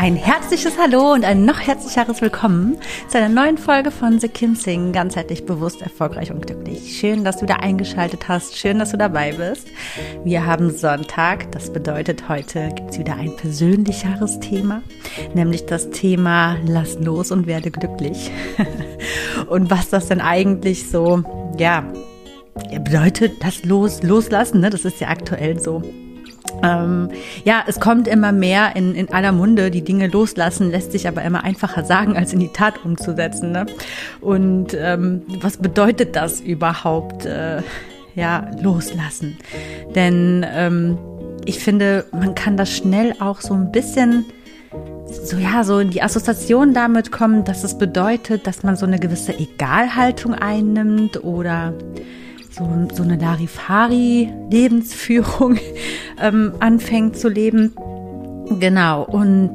Ein herzliches Hallo und ein noch herzlicheres Willkommen zu einer neuen Folge von The Kim Sing, ganzheitlich bewusst, erfolgreich und glücklich. Schön, dass du da eingeschaltet hast, schön, dass du dabei bist. Wir haben Sonntag, das bedeutet, heute gibt's wieder ein persönlicheres Thema, nämlich das Thema Lass los und werde glücklich. und was das denn eigentlich so, ja, bedeutet, das Los, Loslassen, ne? das ist ja aktuell so ähm, ja, es kommt immer mehr in, in aller Munde. Die Dinge loslassen lässt sich aber immer einfacher sagen, als in die Tat umzusetzen. Ne? Und ähm, was bedeutet das überhaupt? Äh, ja, loslassen. Denn ähm, ich finde, man kann das schnell auch so ein bisschen so ja, so in die Assoziation damit kommen, dass es bedeutet, dass man so eine gewisse Egalhaltung einnimmt oder so, so eine Larifari-Lebensführung ähm, anfängt zu leben. Genau, und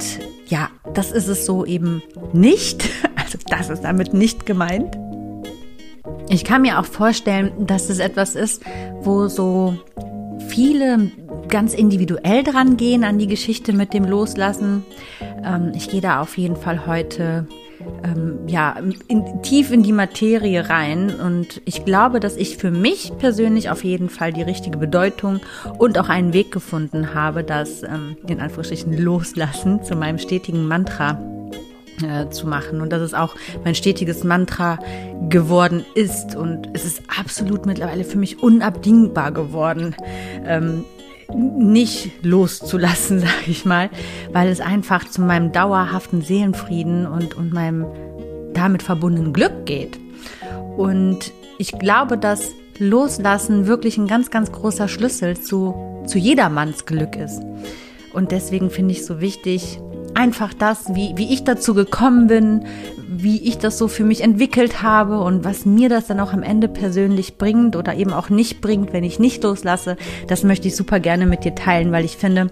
ja, das ist es so eben nicht. Also das ist damit nicht gemeint. Ich kann mir auch vorstellen, dass es etwas ist, wo so viele ganz individuell dran gehen an die Geschichte mit dem Loslassen. Ähm, ich gehe da auf jeden Fall heute ähm, ja, in, tief in die Materie rein. Und ich glaube, dass ich für mich persönlich auf jeden Fall die richtige Bedeutung und auch einen Weg gefunden habe, das ähm, in Anführungsstrichen loslassen zu meinem stetigen Mantra äh, zu machen. Und dass es auch mein stetiges Mantra geworden ist. Und es ist absolut mittlerweile für mich unabdingbar geworden, ähm, nicht loszulassen, sage ich mal, weil es einfach zu meinem dauerhaften Seelenfrieden und, und meinem damit verbundenen Glück geht. Und ich glaube, dass Loslassen wirklich ein ganz, ganz großer Schlüssel zu, zu jedermanns Glück ist. Und deswegen finde ich so wichtig, einfach das, wie, wie ich dazu gekommen bin, wie ich das so für mich entwickelt habe und was mir das dann auch am Ende persönlich bringt oder eben auch nicht bringt, wenn ich nicht loslasse, das möchte ich super gerne mit dir teilen, weil ich finde,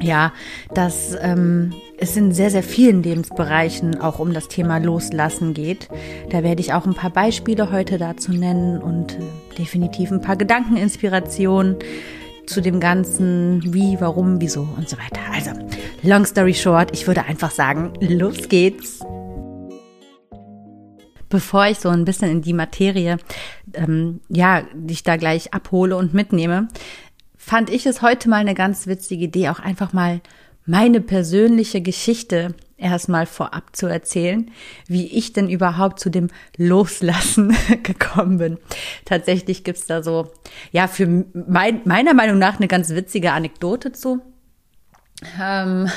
ja, dass ähm, es in sehr, sehr vielen Lebensbereichen auch um das Thema Loslassen geht. Da werde ich auch ein paar Beispiele heute dazu nennen und äh, definitiv ein paar Gedankeninspirationen zu dem Ganzen, wie, warum, wieso und so weiter. Also, long story short, ich würde einfach sagen, los geht's bevor ich so ein bisschen in die Materie, ähm, ja, dich da gleich abhole und mitnehme, fand ich es heute mal eine ganz witzige Idee, auch einfach mal meine persönliche Geschichte erstmal vorab zu erzählen, wie ich denn überhaupt zu dem Loslassen gekommen bin. Tatsächlich gibt's da so, ja, für mein, meiner Meinung nach eine ganz witzige Anekdote zu. Ähm,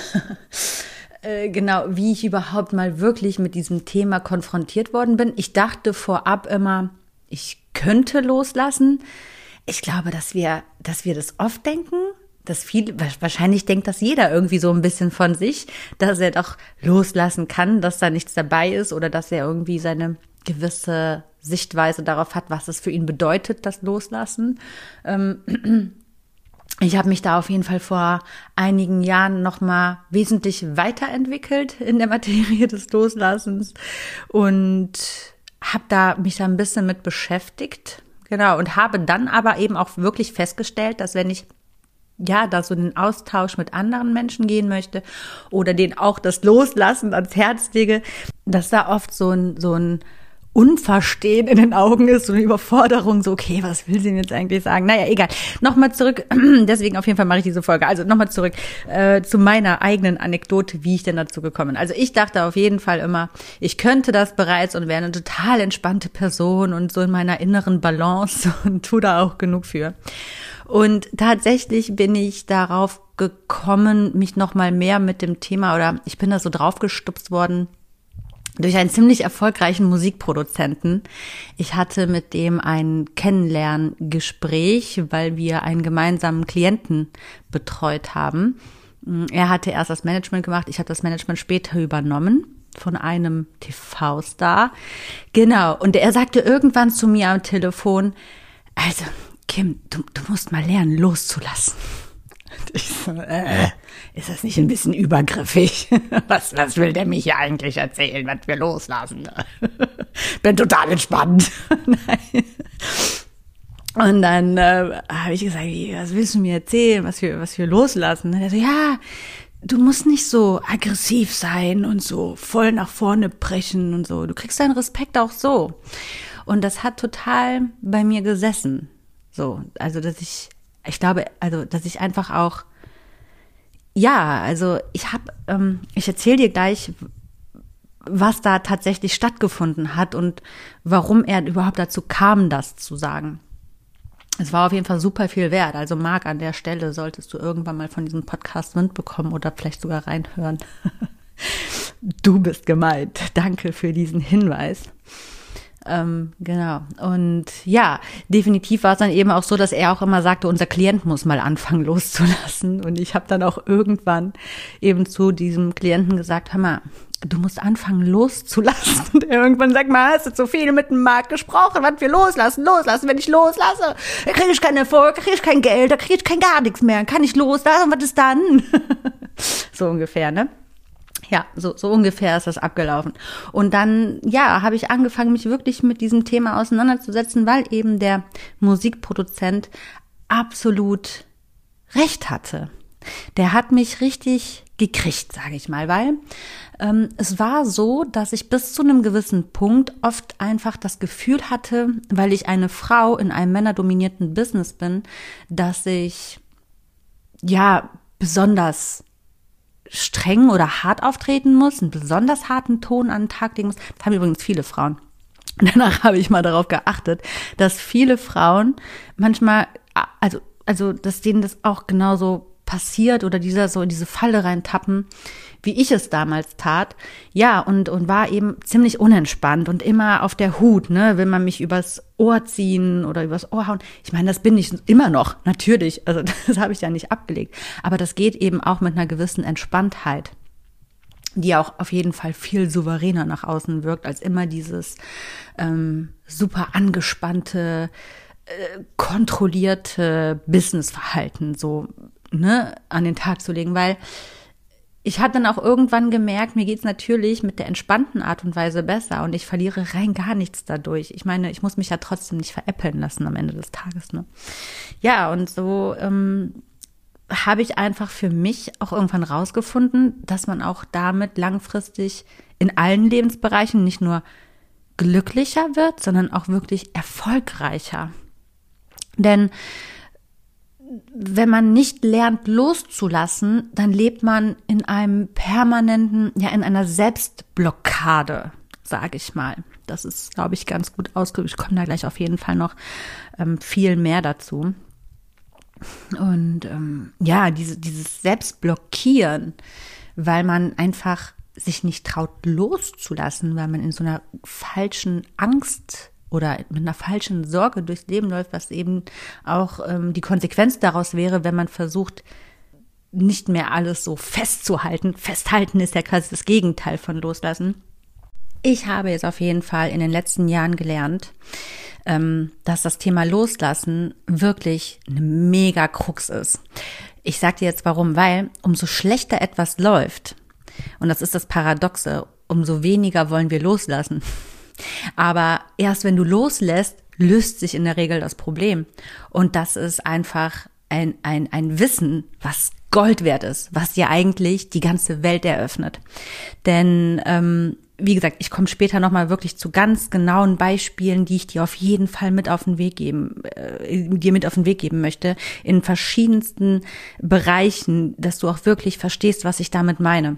äh, genau, wie ich überhaupt mal wirklich mit diesem Thema konfrontiert worden bin. Ich dachte vorab immer, ich könnte loslassen. Ich glaube, dass wir, dass wir das oft denken, dass viel, wahrscheinlich denkt das jeder irgendwie so ein bisschen von sich, dass er doch loslassen kann, dass da nichts dabei ist oder dass er irgendwie seine gewisse Sichtweise darauf hat, was es für ihn bedeutet, das Loslassen. Ähm, ich habe mich da auf jeden Fall vor einigen Jahren noch mal wesentlich weiterentwickelt in der Materie des Loslassens und habe da mich da ein bisschen mit beschäftigt. Genau und habe dann aber eben auch wirklich festgestellt, dass wenn ich ja, da so den Austausch mit anderen Menschen gehen möchte oder den auch das Loslassen ans Herz lege, dass da oft so ein, so ein Unverstehen in den Augen ist, so eine Überforderung, so, okay, was will sie denn jetzt eigentlich sagen? Naja, egal. Nochmal zurück, deswegen auf jeden Fall mache ich diese Folge. Also nochmal zurück äh, zu meiner eigenen Anekdote, wie ich denn dazu gekommen bin. Also ich dachte auf jeden Fall immer, ich könnte das bereits und wäre eine total entspannte Person und so in meiner inneren Balance und tu da auch genug für. Und tatsächlich bin ich darauf gekommen, mich nochmal mehr mit dem Thema oder ich bin da so draufgestupst worden, durch einen ziemlich erfolgreichen Musikproduzenten. Ich hatte mit dem ein Kennenlerngespräch, weil wir einen gemeinsamen Klienten betreut haben. Er hatte erst das Management gemacht, ich habe das Management später übernommen von einem TV-Star. Genau, und er sagte irgendwann zu mir am Telefon, also Kim, du, du musst mal lernen, loszulassen. Ich so, äh, ist das nicht ein bisschen übergriffig? Was, was will der mich hier eigentlich erzählen, was wir loslassen? Bin total entspannt. Und dann äh, habe ich gesagt, was willst du mir erzählen, was wir, was wir loslassen? Und er so, ja, du musst nicht so aggressiv sein und so voll nach vorne brechen und so. Du kriegst deinen Respekt auch so. Und das hat total bei mir gesessen. So, also dass ich ich glaube, also, dass ich einfach auch, ja, also ich habe, ähm, ich erzähle dir gleich, was da tatsächlich stattgefunden hat und warum er überhaupt dazu kam, das zu sagen. Es war auf jeden Fall super viel wert. Also Marc, an der Stelle solltest du irgendwann mal von diesem Podcast Wind bekommen oder vielleicht sogar reinhören. du bist gemeint. Danke für diesen Hinweis. Ähm, genau. Und ja, definitiv war es dann eben auch so, dass er auch immer sagte, unser Klient muss mal anfangen loszulassen. Und ich habe dann auch irgendwann eben zu diesem Klienten gesagt, hör mal, du musst anfangen loszulassen. Und er irgendwann sagt, mal, hast du zu viel mit dem Markt gesprochen, was wir loslassen, loslassen. Wenn ich loslasse, kriege ich keinen Erfolg, kriege ich kein Geld, da kriege ich kein gar nichts mehr. Kann ich loslassen, was ist dann? so ungefähr, ne? Ja, so, so ungefähr ist das abgelaufen. Und dann, ja, habe ich angefangen, mich wirklich mit diesem Thema auseinanderzusetzen, weil eben der Musikproduzent absolut recht hatte. Der hat mich richtig gekriegt, sage ich mal, weil ähm, es war so, dass ich bis zu einem gewissen Punkt oft einfach das Gefühl hatte, weil ich eine Frau in einem männerdominierten Business bin, dass ich ja besonders streng oder hart auftreten muss, einen besonders harten Ton an den Tag legen muss. Das haben übrigens viele Frauen. danach habe ich mal darauf geachtet, dass viele Frauen manchmal, also, also, dass denen das auch genauso passiert oder dieser so in diese Falle reintappen, wie ich es damals tat. Ja, und, und war eben ziemlich unentspannt und immer auf der Hut, ne, will man mich übers Ohr ziehen oder übers Ohr hauen. Ich meine, das bin ich immer noch, natürlich. Also das habe ich ja nicht abgelegt. Aber das geht eben auch mit einer gewissen Entspanntheit die auch auf jeden Fall viel souveräner nach außen wirkt, als immer dieses ähm, super angespannte, äh, kontrollierte Businessverhalten so ne, an den Tag zu legen, weil ich habe dann auch irgendwann gemerkt, mir geht's natürlich mit der entspannten Art und Weise besser und ich verliere rein gar nichts dadurch. Ich meine, ich muss mich ja trotzdem nicht veräppeln lassen am Ende des Tages. Ne? Ja, und so ähm, habe ich einfach für mich auch irgendwann rausgefunden, dass man auch damit langfristig in allen Lebensbereichen nicht nur glücklicher wird, sondern auch wirklich erfolgreicher. Denn wenn man nicht lernt loszulassen, dann lebt man in einem permanenten, ja, in einer Selbstblockade, sage ich mal. Das ist, glaube ich, ganz gut ausgedrückt. Ich komme da gleich auf jeden Fall noch ähm, viel mehr dazu. Und ähm, ja, diese, dieses Selbstblockieren, weil man einfach sich nicht traut loszulassen, weil man in so einer falschen Angst oder mit einer falschen Sorge durchs Leben läuft, was eben auch ähm, die Konsequenz daraus wäre, wenn man versucht, nicht mehr alles so festzuhalten. Festhalten ist ja quasi das Gegenteil von loslassen. Ich habe jetzt auf jeden Fall in den letzten Jahren gelernt, ähm, dass das Thema Loslassen wirklich eine mega Krux ist. Ich sage dir jetzt warum, weil umso schlechter etwas läuft, und das ist das Paradoxe, umso weniger wollen wir loslassen. Aber erst wenn du loslässt, löst sich in der Regel das Problem. Und das ist einfach ein, ein, ein Wissen, was Gold wert ist, was dir eigentlich die ganze Welt eröffnet. Denn ähm, wie gesagt, ich komme später nochmal wirklich zu ganz genauen Beispielen, die ich dir auf jeden Fall mit auf den Weg geben, äh, dir mit auf den Weg geben möchte, in verschiedensten Bereichen, dass du auch wirklich verstehst, was ich damit meine.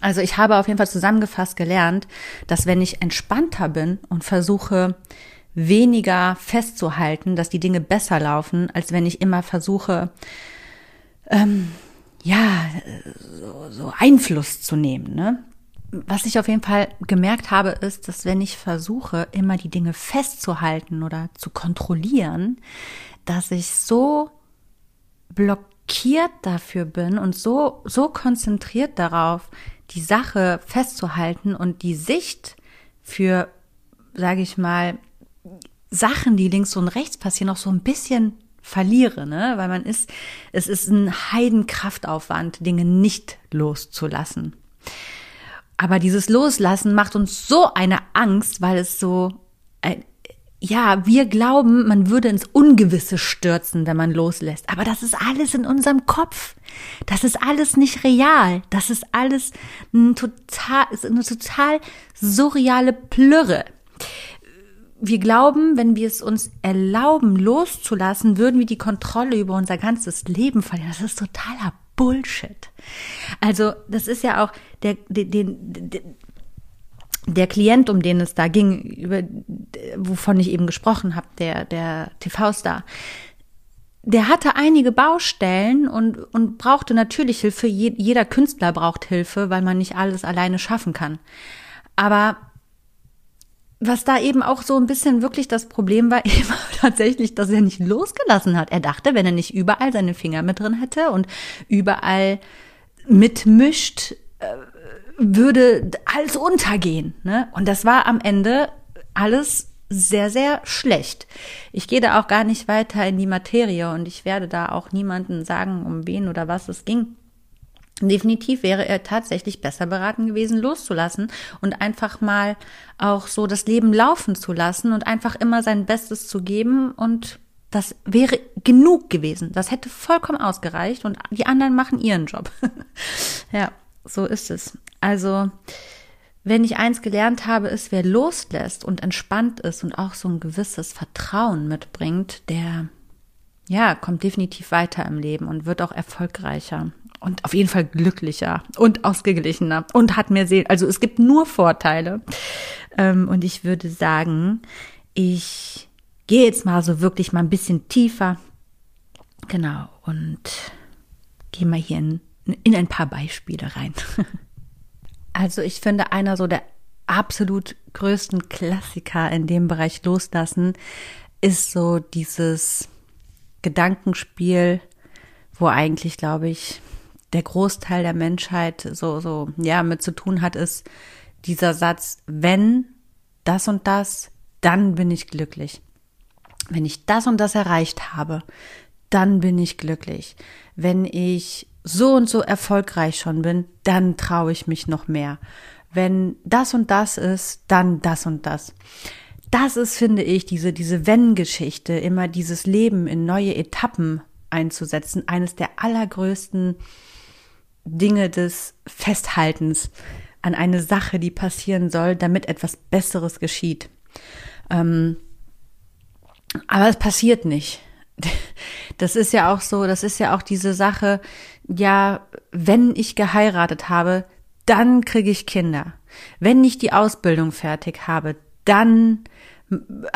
Also ich habe auf jeden Fall zusammengefasst gelernt, dass wenn ich entspannter bin und versuche, weniger festzuhalten, dass die Dinge besser laufen, als wenn ich immer versuche, ähm, ja, so, so Einfluss zu nehmen. Ne? Was ich auf jeden Fall gemerkt habe, ist, dass wenn ich versuche, immer die Dinge festzuhalten oder zu kontrollieren, dass ich so blockiert dafür bin und so, so konzentriert darauf, die Sache festzuhalten und die Sicht für, sage ich mal, Sachen, die links und rechts passieren, auch so ein bisschen verliere, ne? Weil man ist, es ist ein Heidenkraftaufwand, Dinge nicht loszulassen. Aber dieses Loslassen macht uns so eine Angst, weil es so, ja, wir glauben, man würde ins Ungewisse stürzen, wenn man loslässt. Aber das ist alles in unserem Kopf. Das ist alles nicht real. Das ist alles ein total, eine total surreale Plürre wir glauben, wenn wir es uns erlauben, loszulassen, würden wir die Kontrolle über unser ganzes Leben verlieren. Das ist totaler Bullshit. Also, das ist ja auch der, den, den, der Klient, um den es da ging, über, wovon ich eben gesprochen habe, der, der TV-Star, der hatte einige Baustellen und, und brauchte natürlich Hilfe. Jeder Künstler braucht Hilfe, weil man nicht alles alleine schaffen kann. Aber was da eben auch so ein bisschen wirklich das Problem war, eben tatsächlich, dass er nicht losgelassen hat. Er dachte, wenn er nicht überall seine Finger mit drin hätte und überall mitmischt, äh, würde alles untergehen. Ne? Und das war am Ende alles sehr, sehr schlecht. Ich gehe da auch gar nicht weiter in die Materie und ich werde da auch niemanden sagen, um wen oder was es ging. Definitiv wäre er tatsächlich besser beraten gewesen, loszulassen und einfach mal auch so das Leben laufen zu lassen und einfach immer sein Bestes zu geben und das wäre genug gewesen. Das hätte vollkommen ausgereicht und die anderen machen ihren Job. ja, so ist es. Also, wenn ich eins gelernt habe, ist, wer loslässt und entspannt ist und auch so ein gewisses Vertrauen mitbringt, der, ja, kommt definitiv weiter im Leben und wird auch erfolgreicher und auf jeden Fall glücklicher und ausgeglichener und hat mehr Seele. Also es gibt nur Vorteile. Ähm, und ich würde sagen, ich gehe jetzt mal so wirklich mal ein bisschen tiefer. Genau. Und gehe mal hier in, in ein paar Beispiele rein. Also ich finde, einer so der absolut größten Klassiker in dem Bereich loslassen ist so dieses Gedankenspiel, wo eigentlich, glaube ich, der Großteil der Menschheit so, so, ja, mit zu tun hat, ist dieser Satz, wenn das und das, dann bin ich glücklich. Wenn ich das und das erreicht habe, dann bin ich glücklich. Wenn ich so und so erfolgreich schon bin, dann traue ich mich noch mehr. Wenn das und das ist, dann das und das. Das ist, finde ich, diese, diese Wenn-Geschichte, immer dieses Leben in neue Etappen einzusetzen, eines der allergrößten Dinge des Festhaltens an eine Sache, die passieren soll, damit etwas Besseres geschieht. Ähm, aber es passiert nicht. Das ist ja auch so, das ist ja auch diese Sache, ja, wenn ich geheiratet habe, dann kriege ich Kinder. Wenn ich die Ausbildung fertig habe, dann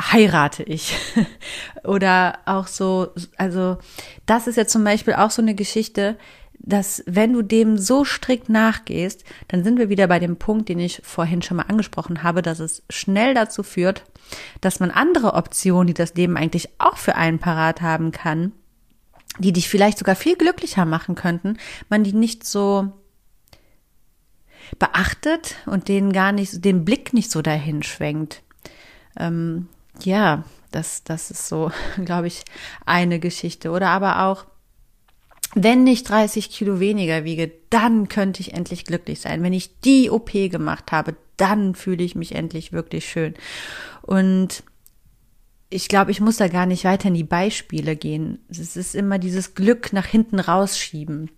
heirate ich. Oder auch so, also das ist ja zum Beispiel auch so eine Geschichte, dass wenn du dem so strikt nachgehst, dann sind wir wieder bei dem Punkt, den ich vorhin schon mal angesprochen habe, dass es schnell dazu führt, dass man andere Optionen, die das Leben eigentlich auch für einen parat haben kann, die dich vielleicht sogar viel glücklicher machen könnten, man die nicht so beachtet und den gar nicht, den Blick nicht so dahin schwenkt. Ähm, ja, das, das ist so, glaube ich, eine Geschichte. Oder aber auch, wenn ich 30 Kilo weniger wiege, dann könnte ich endlich glücklich sein. Wenn ich die OP gemacht habe, dann fühle ich mich endlich wirklich schön. Und ich glaube, ich muss da gar nicht weiter in die Beispiele gehen. Es ist immer dieses Glück nach hinten rausschieben.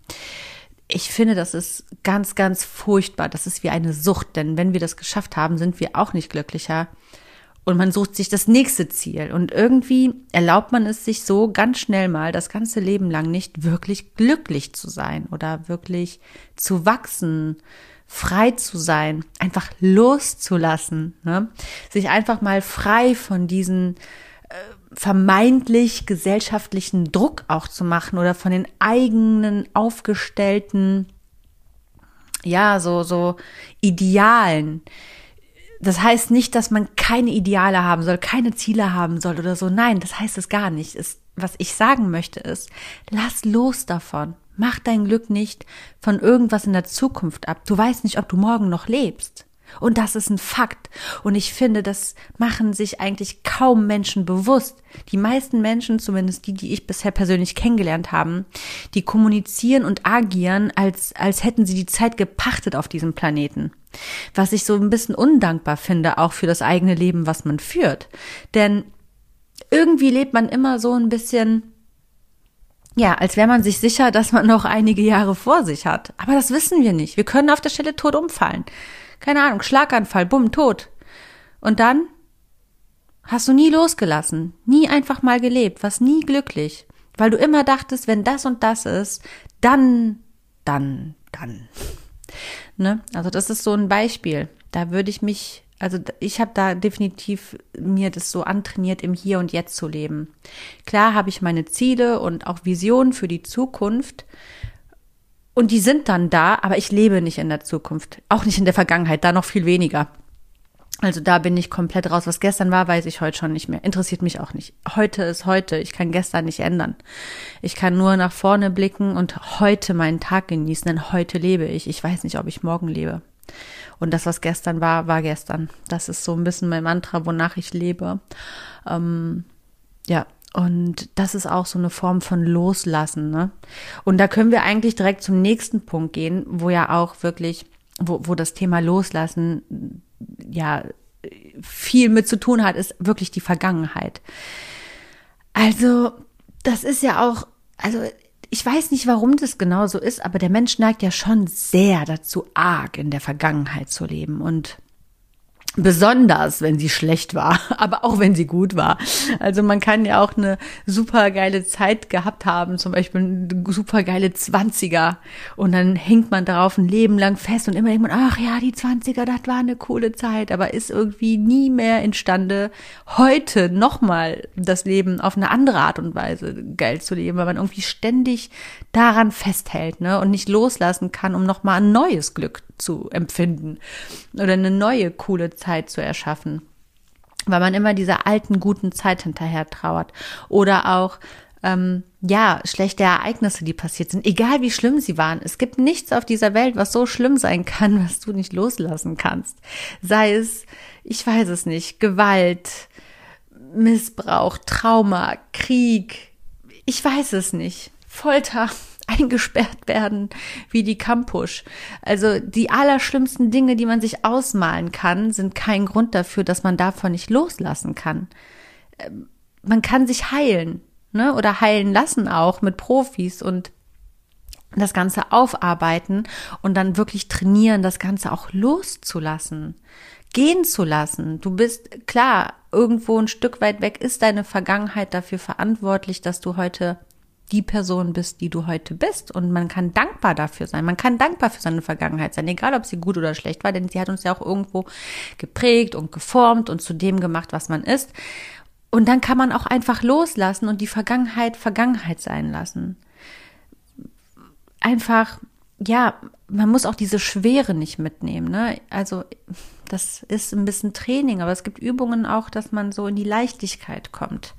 ich finde, das ist ganz, ganz furchtbar. Das ist wie eine Sucht, denn wenn wir das geschafft haben, sind wir auch nicht glücklicher. Und man sucht sich das nächste Ziel. Und irgendwie erlaubt man es sich so ganz schnell mal das ganze Leben lang nicht wirklich glücklich zu sein oder wirklich zu wachsen, frei zu sein, einfach loszulassen, ne? sich einfach mal frei von diesen äh, vermeintlich gesellschaftlichen Druck auch zu machen oder von den eigenen aufgestellten, ja, so, so Idealen. Das heißt nicht, dass man keine Ideale haben soll, keine Ziele haben soll oder so. Nein, das heißt es gar nicht. Es, was ich sagen möchte ist, lass los davon. Mach dein Glück nicht von irgendwas in der Zukunft ab. Du weißt nicht, ob du morgen noch lebst. Und das ist ein Fakt. Und ich finde, das machen sich eigentlich kaum Menschen bewusst. Die meisten Menschen, zumindest die, die ich bisher persönlich kennengelernt haben, die kommunizieren und agieren, als, als hätten sie die Zeit gepachtet auf diesem Planeten. Was ich so ein bisschen undankbar finde, auch für das eigene Leben, was man führt. Denn irgendwie lebt man immer so ein bisschen, ja, als wäre man sich sicher, dass man noch einige Jahre vor sich hat. Aber das wissen wir nicht. Wir können auf der Stelle tot umfallen keine Ahnung, Schlaganfall, bumm, tot. Und dann hast du nie losgelassen, nie einfach mal gelebt, warst nie glücklich, weil du immer dachtest, wenn das und das ist, dann, dann, dann. Ne? Also das ist so ein Beispiel. Da würde ich mich, also ich habe da definitiv mir das so antrainiert, im Hier und Jetzt zu leben. Klar habe ich meine Ziele und auch Visionen für die Zukunft, und die sind dann da, aber ich lebe nicht in der Zukunft. Auch nicht in der Vergangenheit, da noch viel weniger. Also da bin ich komplett raus. Was gestern war, weiß ich heute schon nicht mehr. Interessiert mich auch nicht. Heute ist heute. Ich kann gestern nicht ändern. Ich kann nur nach vorne blicken und heute meinen Tag genießen, denn heute lebe ich. Ich weiß nicht, ob ich morgen lebe. Und das, was gestern war, war gestern. Das ist so ein bisschen mein Mantra, wonach ich lebe. Ähm, ja, und das ist auch so eine Form von Loslassen. Ne? Und da können wir eigentlich direkt zum nächsten Punkt gehen, wo ja auch wirklich, wo, wo das Thema Loslassen ja viel mit zu tun hat, ist wirklich die Vergangenheit. Also, das ist ja auch, also ich weiß nicht, warum das genau so ist, aber der Mensch neigt ja schon sehr dazu, arg in der Vergangenheit zu leben. Und Besonders, wenn sie schlecht war, aber auch wenn sie gut war. Also man kann ja auch eine super geile Zeit gehabt haben, zum Beispiel super geile Zwanziger. Und dann hängt man darauf ein Leben lang fest und immer denkt man, ach ja, die Zwanziger, das war eine coole Zeit, aber ist irgendwie nie mehr imstande, heute nochmal das Leben auf eine andere Art und Weise geil zu leben, weil man irgendwie ständig daran festhält, ne, und nicht loslassen kann, um nochmal ein neues Glück zu empfinden oder eine neue coole Zeit zu erschaffen, weil man immer dieser alten guten Zeit hinterher trauert. Oder auch ähm, ja schlechte Ereignisse, die passiert sind, egal wie schlimm sie waren. Es gibt nichts auf dieser Welt, was so schlimm sein kann, was du nicht loslassen kannst. Sei es, ich weiß es nicht, Gewalt, Missbrauch, Trauma, Krieg, ich weiß es nicht, Folter eingesperrt werden wie die Campusch. Also die allerschlimmsten Dinge, die man sich ausmalen kann, sind kein Grund dafür, dass man davon nicht loslassen kann. Ähm, man kann sich heilen, ne? Oder heilen lassen auch mit Profis und das Ganze aufarbeiten und dann wirklich trainieren, das Ganze auch loszulassen, gehen zu lassen. Du bist klar, irgendwo ein Stück weit weg ist deine Vergangenheit dafür verantwortlich, dass du heute die Person bist, die du heute bist. Und man kann dankbar dafür sein. Man kann dankbar für seine Vergangenheit sein, egal ob sie gut oder schlecht war, denn sie hat uns ja auch irgendwo geprägt und geformt und zu dem gemacht, was man ist. Und dann kann man auch einfach loslassen und die Vergangenheit Vergangenheit sein lassen. Einfach, ja, man muss auch diese Schwere nicht mitnehmen. Ne? Also das ist ein bisschen Training, aber es gibt Übungen auch, dass man so in die Leichtigkeit kommt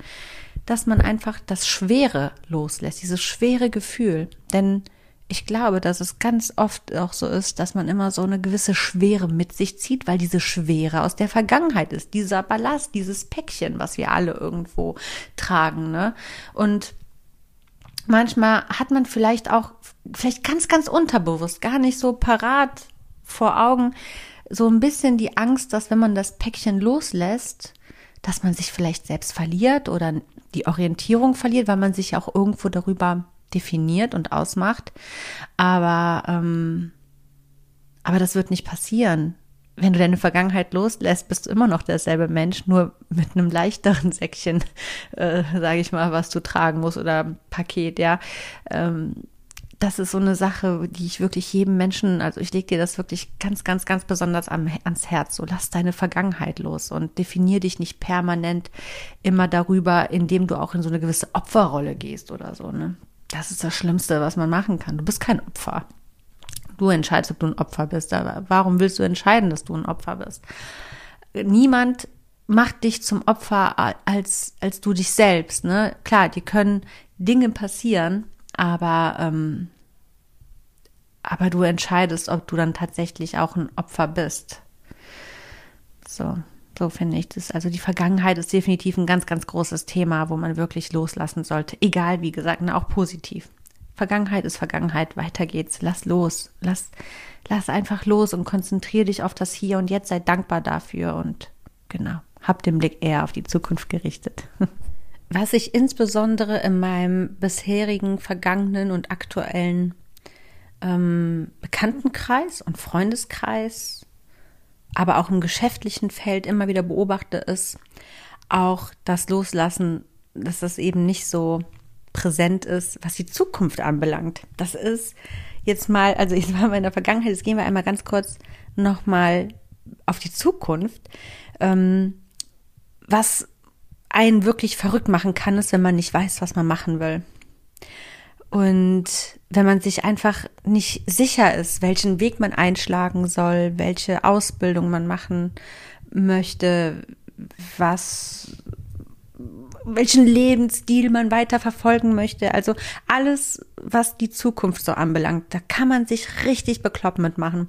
dass man einfach das Schwere loslässt, dieses schwere Gefühl. Denn ich glaube, dass es ganz oft auch so ist, dass man immer so eine gewisse Schwere mit sich zieht, weil diese Schwere aus der Vergangenheit ist, dieser Ballast, dieses Päckchen, was wir alle irgendwo tragen, ne? Und manchmal hat man vielleicht auch, vielleicht ganz, ganz unterbewusst, gar nicht so parat vor Augen, so ein bisschen die Angst, dass wenn man das Päckchen loslässt, dass man sich vielleicht selbst verliert oder die Orientierung verliert, weil man sich auch irgendwo darüber definiert und ausmacht. Aber, ähm, aber das wird nicht passieren. Wenn du deine Vergangenheit loslässt, bist du immer noch derselbe Mensch, nur mit einem leichteren Säckchen, äh, sage ich mal, was du tragen musst oder Paket, ja. Ähm, das ist so eine Sache, die ich wirklich jedem Menschen, also ich lege dir das wirklich ganz, ganz, ganz besonders am, ans Herz. So lass deine Vergangenheit los und definier dich nicht permanent immer darüber, indem du auch in so eine gewisse Opferrolle gehst oder so. Ne? Das ist das Schlimmste, was man machen kann. Du bist kein Opfer. Du entscheidest, ob du ein Opfer bist. Aber warum willst du entscheiden, dass du ein Opfer bist? Niemand macht dich zum Opfer als, als du dich selbst. Ne? Klar, die können Dinge passieren, aber, ähm, aber du entscheidest, ob du dann tatsächlich auch ein Opfer bist. So, so finde ich das. Also die Vergangenheit ist definitiv ein ganz, ganz großes Thema, wo man wirklich loslassen sollte. Egal, wie gesagt, ne, auch positiv. Vergangenheit ist Vergangenheit, weiter geht's. Lass los. Lass, lass einfach los und konzentriere dich auf das Hier und Jetzt. Sei dankbar dafür und genau, hab den Blick eher auf die Zukunft gerichtet. Was ich insbesondere in meinem bisherigen, vergangenen und aktuellen ähm, Bekanntenkreis und Freundeskreis, aber auch im geschäftlichen Feld immer wieder beobachte, ist auch das Loslassen, dass das eben nicht so präsent ist, was die Zukunft anbelangt. Das ist jetzt mal, also ich war mal in der Vergangenheit, jetzt gehen wir einmal ganz kurz nochmal auf die Zukunft. Ähm, was einen wirklich verrückt machen kann, ist, wenn man nicht weiß, was man machen will. Und wenn man sich einfach nicht sicher ist, welchen Weg man einschlagen soll, welche Ausbildung man machen möchte, was, welchen Lebensstil man weiter verfolgen möchte. Also alles, was die Zukunft so anbelangt, da kann man sich richtig bekloppt mitmachen.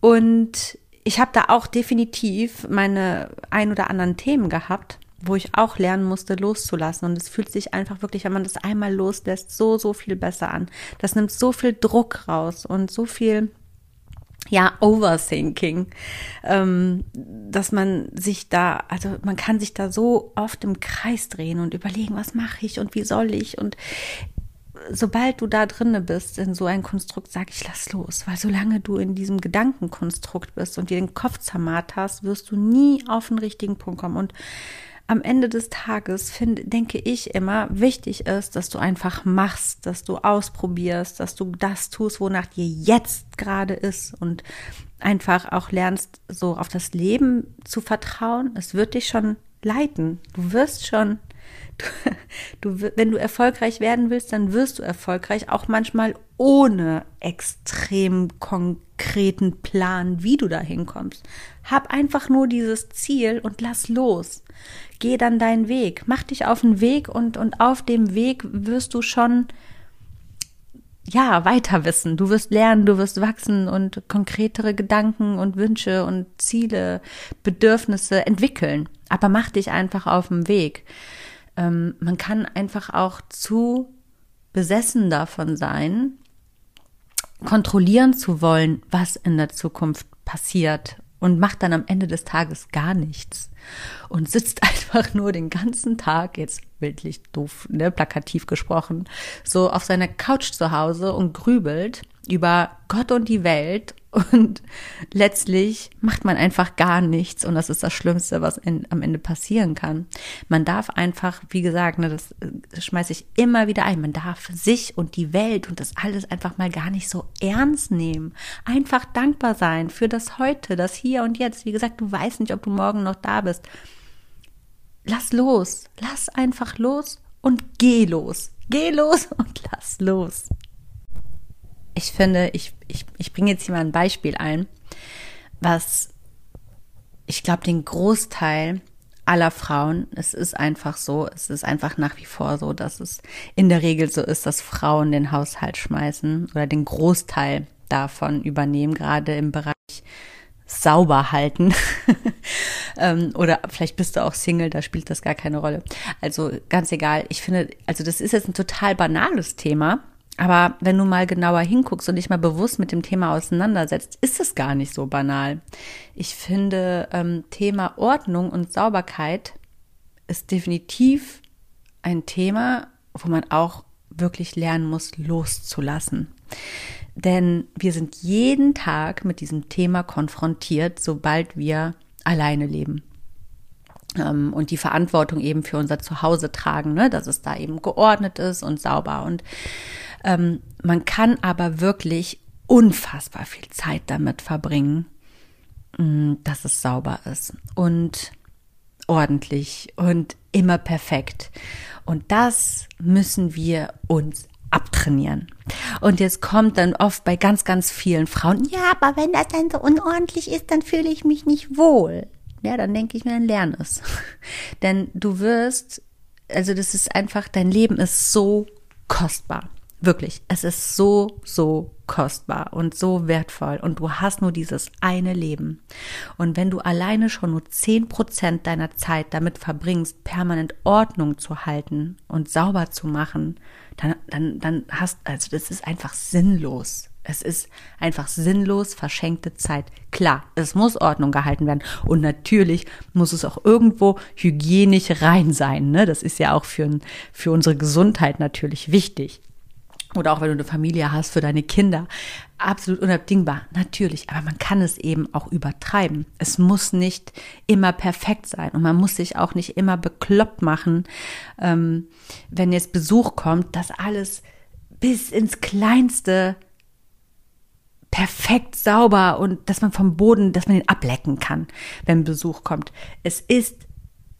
Und ich habe da auch definitiv meine ein oder anderen Themen gehabt wo ich auch lernen musste, loszulassen. Und es fühlt sich einfach wirklich, wenn man das einmal loslässt, so, so viel besser an. Das nimmt so viel Druck raus und so viel, ja, Overthinking, ähm, dass man sich da, also man kann sich da so oft im Kreis drehen und überlegen, was mache ich und wie soll ich und sobald du da drinne bist in so ein Konstrukt, sag ich, lass los, weil solange du in diesem Gedankenkonstrukt bist und dir den Kopf zermarrt hast, wirst du nie auf den richtigen Punkt kommen und am Ende des Tages finde, denke ich immer, wichtig ist, dass du einfach machst, dass du ausprobierst, dass du das tust, wonach dir jetzt gerade ist und einfach auch lernst, so auf das Leben zu vertrauen. Es wird dich schon leiten. Du wirst schon, du, du, wenn du erfolgreich werden willst, dann wirst du erfolgreich, auch manchmal ohne extrem konkreten Plan, wie du da hinkommst. Hab einfach nur dieses Ziel und lass los geh dann deinen Weg, mach dich auf den Weg und, und auf dem Weg wirst du schon, ja, weiter wissen. Du wirst lernen, du wirst wachsen und konkretere Gedanken und Wünsche und Ziele, Bedürfnisse entwickeln. Aber mach dich einfach auf den Weg. Ähm, man kann einfach auch zu besessen davon sein, kontrollieren zu wollen, was in der Zukunft passiert und macht dann am Ende des Tages gar nichts und sitzt einfach nur den ganzen Tag, jetzt bildlich doof, ne, plakativ gesprochen, so auf seiner Couch zu Hause und grübelt über Gott und die Welt und letztlich macht man einfach gar nichts und das ist das Schlimmste, was in, am Ende passieren kann. Man darf einfach, wie gesagt, ne, das, das schmeiße ich immer wieder ein, man darf sich und die Welt und das alles einfach mal gar nicht so ernst nehmen. Einfach dankbar sein für das Heute, das Hier und Jetzt. Wie gesagt, du weißt nicht, ob du morgen noch da bist. Lass los, lass einfach los und geh los. Geh los und lass los ich finde, ich, ich, ich bringe jetzt hier mal ein Beispiel ein, was ich glaube, den Großteil aller Frauen, es ist einfach so, es ist einfach nach wie vor so, dass es in der Regel so ist, dass Frauen den Haushalt schmeißen oder den Großteil davon übernehmen, gerade im Bereich sauber halten. ähm, oder vielleicht bist du auch Single, da spielt das gar keine Rolle. Also ganz egal. Ich finde, also das ist jetzt ein total banales Thema, aber wenn du mal genauer hinguckst und dich mal bewusst mit dem Thema auseinandersetzt, ist es gar nicht so banal. Ich finde, ähm, Thema Ordnung und Sauberkeit ist definitiv ein Thema, wo man auch wirklich lernen musst, loszulassen. Denn wir sind jeden Tag mit diesem Thema konfrontiert, sobald wir alleine leben und die Verantwortung eben für unser Zuhause tragen, ne? dass es da eben geordnet ist und sauber. Und ähm, man kann aber wirklich unfassbar viel Zeit damit verbringen, mm, dass es sauber ist und ordentlich und immer perfekt. Und das müssen wir uns abtrainieren. Und jetzt kommt dann oft bei ganz, ganz vielen Frauen, ja, aber wenn das dann so unordentlich ist, dann fühle ich mich nicht wohl. Ja, dann denke ich mir, dann lern es. Denn du wirst, also das ist einfach, dein Leben ist so kostbar. Wirklich, es ist so, so kostbar und so wertvoll und du hast nur dieses eine Leben. Und wenn du alleine schon nur zehn Prozent deiner Zeit damit verbringst, permanent Ordnung zu halten und sauber zu machen, dann, dann, dann hast, also das ist einfach sinnlos. Es ist einfach sinnlos verschenkte Zeit. Klar, es muss Ordnung gehalten werden. Und natürlich muss es auch irgendwo hygienisch rein sein. Ne? Das ist ja auch für, für unsere Gesundheit natürlich wichtig. Oder auch wenn du eine Familie hast für deine Kinder. Absolut unabdingbar, natürlich. Aber man kann es eben auch übertreiben. Es muss nicht immer perfekt sein. Und man muss sich auch nicht immer bekloppt machen, ähm, wenn jetzt Besuch kommt, dass alles bis ins Kleinste perfekt sauber und dass man vom Boden, dass man den ablecken kann, wenn Besuch kommt. Es ist,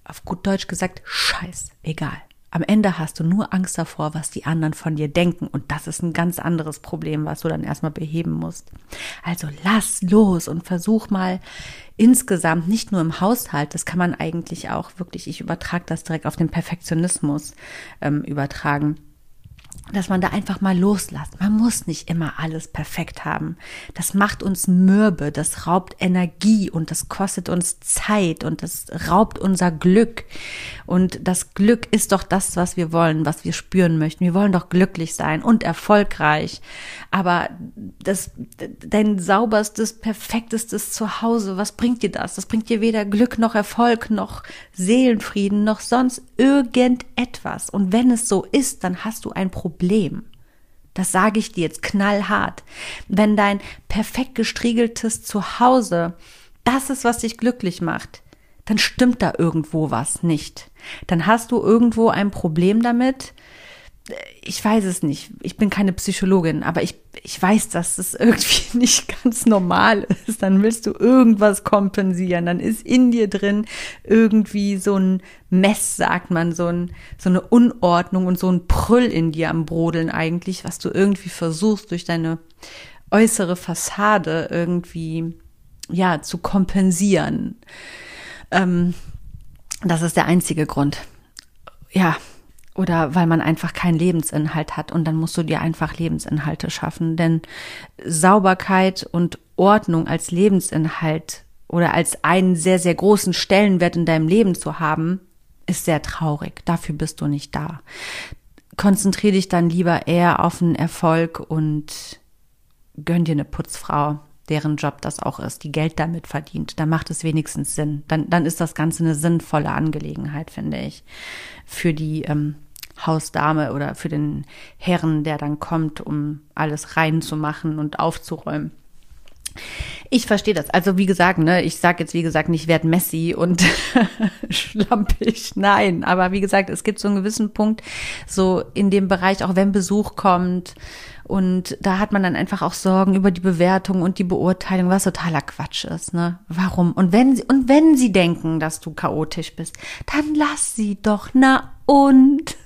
auf gut Deutsch gesagt, scheiß egal. Am Ende hast du nur Angst davor, was die anderen von dir denken. Und das ist ein ganz anderes Problem, was du dann erstmal beheben musst. Also lass los und versuch mal insgesamt, nicht nur im Haushalt, das kann man eigentlich auch wirklich, ich übertrage das direkt auf den Perfektionismus ähm, übertragen dass man da einfach mal loslässt. Man muss nicht immer alles perfekt haben. Das macht uns mürbe, das raubt Energie und das kostet uns Zeit und das raubt unser Glück. Und das Glück ist doch das, was wir wollen, was wir spüren möchten. Wir wollen doch glücklich sein und erfolgreich. Aber das, dein sauberstes, perfektestes Zuhause, was bringt dir das? Das bringt dir weder Glück noch Erfolg noch Seelenfrieden noch sonst irgendetwas. Und wenn es so ist, dann hast du ein Problem Problem. Das sage ich dir jetzt knallhart. Wenn dein perfekt gestriegeltes Zuhause das ist, was dich glücklich macht, dann stimmt da irgendwo was nicht. Dann hast du irgendwo ein Problem damit, ich weiß es nicht. Ich bin keine Psychologin, aber ich, ich weiß, dass es irgendwie nicht ganz normal ist. Dann willst du irgendwas kompensieren. Dann ist in dir drin irgendwie so ein Mess, sagt man, so, ein, so eine Unordnung und so ein Prüll in dir am Brodeln eigentlich, was du irgendwie versuchst durch deine äußere Fassade irgendwie, ja, zu kompensieren. Ähm, das ist der einzige Grund. Ja, oder weil man einfach keinen Lebensinhalt hat und dann musst du dir einfach Lebensinhalte schaffen. Denn Sauberkeit und Ordnung als Lebensinhalt oder als einen sehr, sehr großen Stellenwert in deinem Leben zu haben, ist sehr traurig. Dafür bist du nicht da. Konzentriere dich dann lieber eher auf einen Erfolg und gönn dir eine Putzfrau, deren Job das auch ist, die Geld damit verdient. Da macht es wenigstens Sinn. Dann, dann ist das Ganze eine sinnvolle Angelegenheit, finde ich, für die ähm, Hausdame oder für den Herrn, der dann kommt, um alles reinzumachen und aufzuräumen. Ich verstehe das. Also wie gesagt, ne, ich sage jetzt wie gesagt nicht werd Messi und schlampig, nein. Aber wie gesagt, es gibt so einen gewissen Punkt, so in dem Bereich, auch wenn Besuch kommt und da hat man dann einfach auch Sorgen über die Bewertung und die Beurteilung, was totaler Quatsch ist, ne? Warum? Und wenn sie und wenn sie denken, dass du chaotisch bist, dann lass sie doch, na und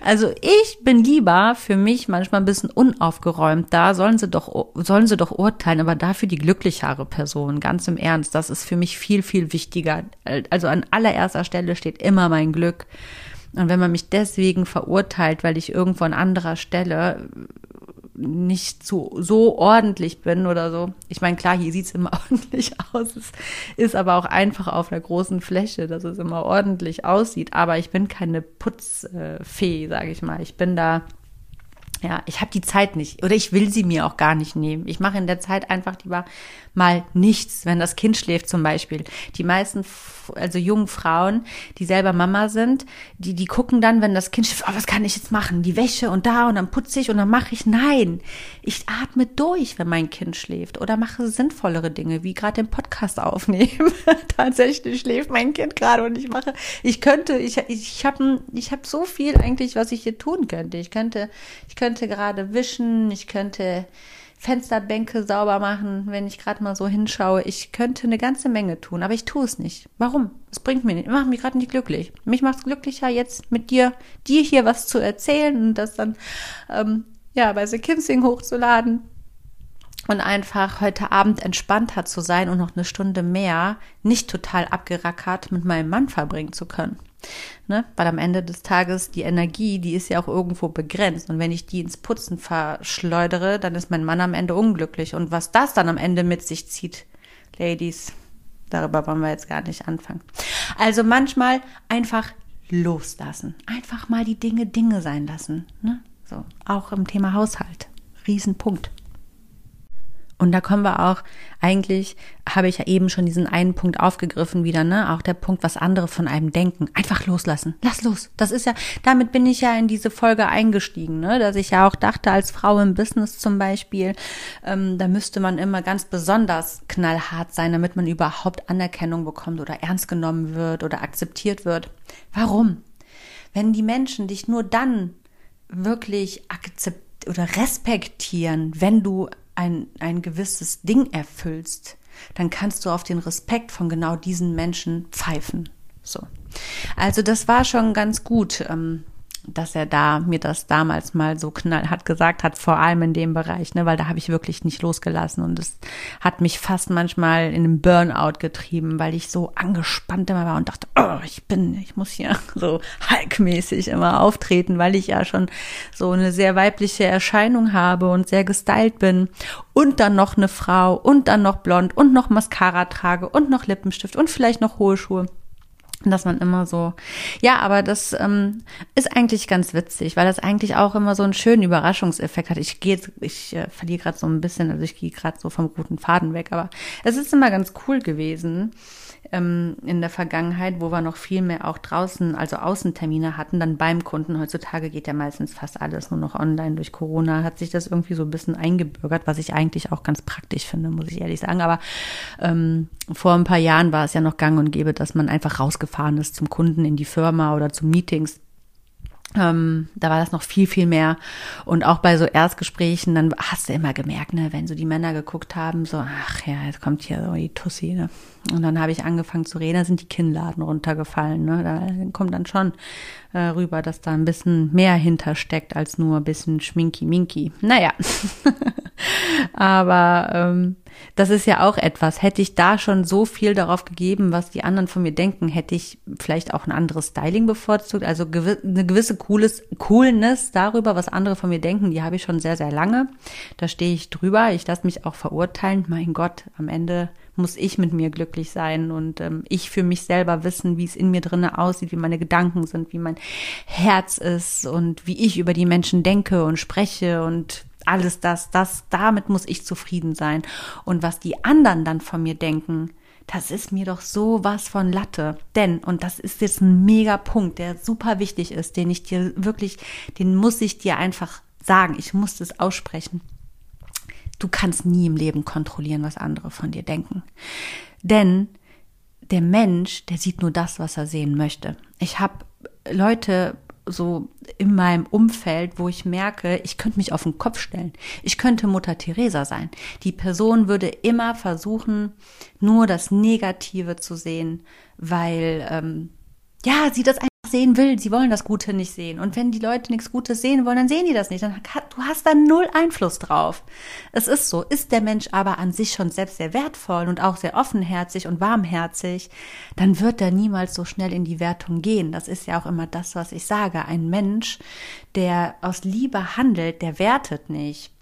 also ich bin lieber für mich manchmal ein bisschen unaufgeräumt. Da sollen sie doch, sollen sie doch urteilen, aber dafür die glücklichere Person. Ganz im Ernst. Das ist für mich viel, viel wichtiger. Also an allererster Stelle steht immer mein Glück. Und wenn man mich deswegen verurteilt, weil ich irgendwo an anderer Stelle nicht so, so ordentlich bin oder so. Ich meine, klar, hier sieht's immer ordentlich aus. Es ist aber auch einfach auf einer großen Fläche, dass es immer ordentlich aussieht. Aber ich bin keine Putzfee, sage ich mal. Ich bin da Ja, ich habe die Zeit nicht oder ich will sie mir auch gar nicht nehmen. Ich mache in der Zeit einfach lieber mal nichts, wenn das Kind schläft zum Beispiel. Die meisten, also jungen Frauen, die selber Mama sind, die, die gucken dann, wenn das Kind schläft, oh, was kann ich jetzt machen? Die Wäsche und da und dann putze ich und dann mache ich. Nein, ich atme durch, wenn mein Kind schläft oder mache sinnvollere Dinge, wie gerade den Podcast aufnehmen. Tatsächlich schläft mein Kind gerade und ich mache, ich könnte, ich, ich habe ich hab so viel eigentlich, was ich hier tun könnte. Ich könnte, ich könnte könnte gerade wischen, ich könnte Fensterbänke sauber machen, wenn ich gerade mal so hinschaue. Ich könnte eine ganze Menge tun, aber ich tue es nicht. Warum? Es bringt mir nicht, macht mich gerade nicht glücklich. Mich macht es glücklicher, jetzt mit dir, dir hier was zu erzählen und das dann ähm, ja bei The Kimsing hochzuladen und einfach heute Abend entspannter zu sein und noch eine Stunde mehr nicht total abgerackert mit meinem Mann verbringen zu können. Ne? Weil am Ende des Tages die Energie, die ist ja auch irgendwo begrenzt. Und wenn ich die ins Putzen verschleudere, dann ist mein Mann am Ende unglücklich. Und was das dann am Ende mit sich zieht, Ladies, darüber wollen wir jetzt gar nicht anfangen. Also manchmal einfach loslassen. Einfach mal die Dinge Dinge sein lassen. Ne? So, auch im Thema Haushalt. Riesenpunkt. Und da kommen wir auch, eigentlich habe ich ja eben schon diesen einen Punkt aufgegriffen wieder, ne? Auch der Punkt, was andere von einem denken. Einfach loslassen. Lass los. Das ist ja, damit bin ich ja in diese Folge eingestiegen, ne? Dass ich ja auch dachte, als Frau im Business zum Beispiel, ähm, da müsste man immer ganz besonders knallhart sein, damit man überhaupt Anerkennung bekommt oder ernst genommen wird oder akzeptiert wird. Warum? Wenn die Menschen dich nur dann wirklich akzeptieren oder respektieren, wenn du ein, ein gewisses Ding erfüllst, dann kannst du auf den Respekt von genau diesen Menschen pfeifen. So. Also das war schon ganz gut. Ähm, dass er da mir das damals mal so knallhart gesagt hat, vor allem in dem Bereich, ne, weil da habe ich wirklich nicht losgelassen und es hat mich fast manchmal in den Burnout getrieben, weil ich so angespannt immer war und dachte, oh, ich bin, ich muss hier so halkmäßig immer auftreten, weil ich ja schon so eine sehr weibliche Erscheinung habe und sehr gestylt bin und dann noch eine Frau und dann noch blond und noch Mascara trage und noch Lippenstift und vielleicht noch hohe Schuhe dass man immer so, ja, aber das ähm, ist eigentlich ganz witzig, weil das eigentlich auch immer so einen schönen Überraschungseffekt hat. Ich gehe, ich äh, verliere gerade so ein bisschen, also ich gehe gerade so vom roten Faden weg, aber es ist immer ganz cool gewesen, ähm, in der Vergangenheit, wo wir noch viel mehr auch draußen, also Außentermine hatten, dann beim Kunden. Heutzutage geht ja meistens fast alles nur noch online. Durch Corona hat sich das irgendwie so ein bisschen eingebürgert, was ich eigentlich auch ganz praktisch finde, muss ich ehrlich sagen. Aber ähm, vor ein paar Jahren war es ja noch gang und gäbe, dass man einfach rausgefahren ist zum Kunden in die Firma oder zu Meetings ähm, da war das noch viel, viel mehr. Und auch bei so Erstgesprächen, dann hast du immer gemerkt, ne, wenn so die Männer geguckt haben, so, ach ja, jetzt kommt hier so die Tussi, ne. Und dann habe ich angefangen zu reden, da sind die Kinnladen runtergefallen, ne. Da kommt dann schon äh, rüber, dass da ein bisschen mehr hintersteckt als nur ein bisschen Schminki-Minki. Naja. Aber ähm, das ist ja auch etwas. Hätte ich da schon so viel darauf gegeben, was die anderen von mir denken, hätte ich vielleicht auch ein anderes Styling bevorzugt. Also gew eine gewisse cooles Coolness darüber, was andere von mir denken, die habe ich schon sehr, sehr lange. Da stehe ich drüber. Ich lasse mich auch verurteilen. Mein Gott, am Ende muss ich mit mir glücklich sein und ähm, ich für mich selber wissen, wie es in mir drinnen aussieht, wie meine Gedanken sind, wie mein Herz ist und wie ich über die Menschen denke und spreche und alles das, das, damit muss ich zufrieden sein. Und was die anderen dann von mir denken, das ist mir doch so was von Latte. Denn, und das ist jetzt ein mega Punkt, der super wichtig ist, den ich dir wirklich, den muss ich dir einfach sagen. Ich muss das aussprechen. Du kannst nie im Leben kontrollieren, was andere von dir denken. Denn der Mensch, der sieht nur das, was er sehen möchte. Ich habe Leute so in meinem Umfeld, wo ich merke, ich könnte mich auf den Kopf stellen. Ich könnte Mutter Teresa sein. Die Person würde immer versuchen, nur das Negative zu sehen, weil ähm, ja, sie das sehen will. Sie wollen das Gute nicht sehen. Und wenn die Leute nichts Gutes sehen wollen, dann sehen die das nicht. Dann du hast da null Einfluss drauf. Es ist so. Ist der Mensch aber an sich schon selbst sehr wertvoll und auch sehr offenherzig und warmherzig, dann wird er niemals so schnell in die Wertung gehen. Das ist ja auch immer das, was ich sage. Ein Mensch, der aus Liebe handelt, der wertet nicht.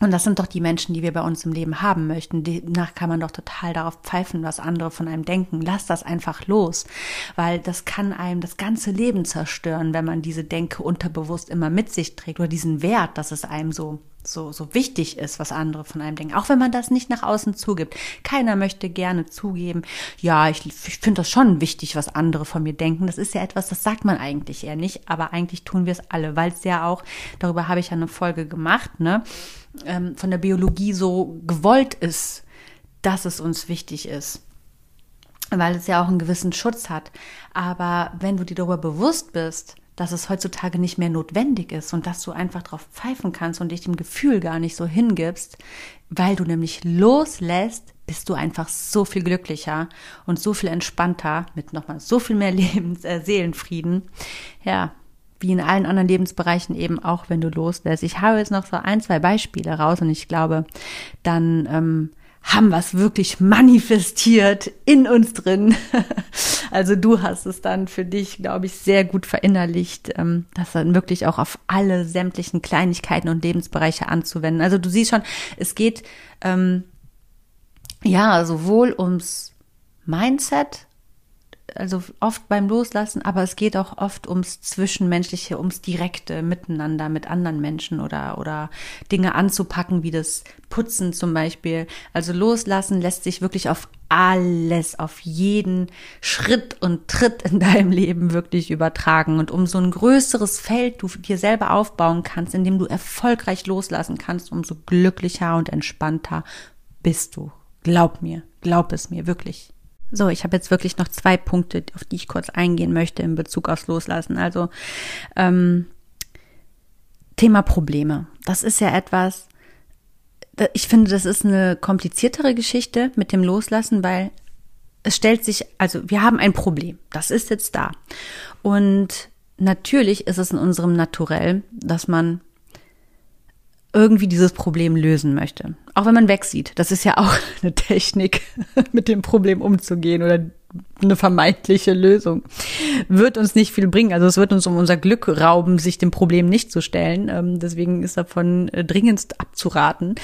Und das sind doch die Menschen, die wir bei uns im Leben haben möchten. Demnach kann man doch total darauf pfeifen, was andere von einem denken. Lass das einfach los, weil das kann einem das ganze Leben zerstören, wenn man diese Denke unterbewusst immer mit sich trägt oder diesen Wert, dass es einem so so, so wichtig ist, was andere von einem denken. Auch wenn man das nicht nach außen zugibt. Keiner möchte gerne zugeben, ja, ich, ich finde das schon wichtig, was andere von mir denken. Das ist ja etwas, das sagt man eigentlich eher nicht, aber eigentlich tun wir es alle, weil es ja auch, darüber habe ich ja eine Folge gemacht, ne, ähm, von der Biologie so gewollt ist, dass es uns wichtig ist weil es ja auch einen gewissen Schutz hat. Aber wenn du dir darüber bewusst bist, dass es heutzutage nicht mehr notwendig ist und dass du einfach drauf pfeifen kannst und dich dem Gefühl gar nicht so hingibst, weil du nämlich loslässt, bist du einfach so viel glücklicher und so viel entspannter mit nochmal so viel mehr Lebens äh, Seelenfrieden. Ja, wie in allen anderen Lebensbereichen eben auch, wenn du loslässt. Ich habe jetzt noch so ein, zwei Beispiele raus und ich glaube, dann ähm, haben es wirklich manifestiert in uns drin. Also du hast es dann für dich, glaube ich, sehr gut verinnerlicht, ähm, das dann wirklich auch auf alle sämtlichen Kleinigkeiten und Lebensbereiche anzuwenden. Also du siehst schon, es geht ähm, ja sowohl ums Mindset, also oft beim Loslassen, aber es geht auch oft ums Zwischenmenschliche, ums direkte Miteinander mit anderen Menschen oder, oder Dinge anzupacken, wie das Putzen zum Beispiel. Also loslassen lässt sich wirklich auf alles, auf jeden Schritt und Tritt in deinem Leben wirklich übertragen. Und um so ein größeres Feld du dir selber aufbauen kannst, in dem du erfolgreich loslassen kannst, umso glücklicher und entspannter bist du. Glaub mir, glaub es mir wirklich. So, ich habe jetzt wirklich noch zwei Punkte, auf die ich kurz eingehen möchte in Bezug aufs Loslassen. Also ähm, Thema Probleme. Das ist ja etwas, ich finde, das ist eine kompliziertere Geschichte mit dem Loslassen, weil es stellt sich, also wir haben ein Problem, das ist jetzt da. Und natürlich ist es in unserem Naturell, dass man irgendwie dieses Problem lösen möchte. Auch wenn man wegsieht. Das ist ja auch eine Technik, mit dem Problem umzugehen oder eine vermeintliche Lösung. Wird uns nicht viel bringen. Also es wird uns um unser Glück rauben, sich dem Problem nicht zu stellen. Ähm, deswegen ist davon äh, dringendst abzuraten.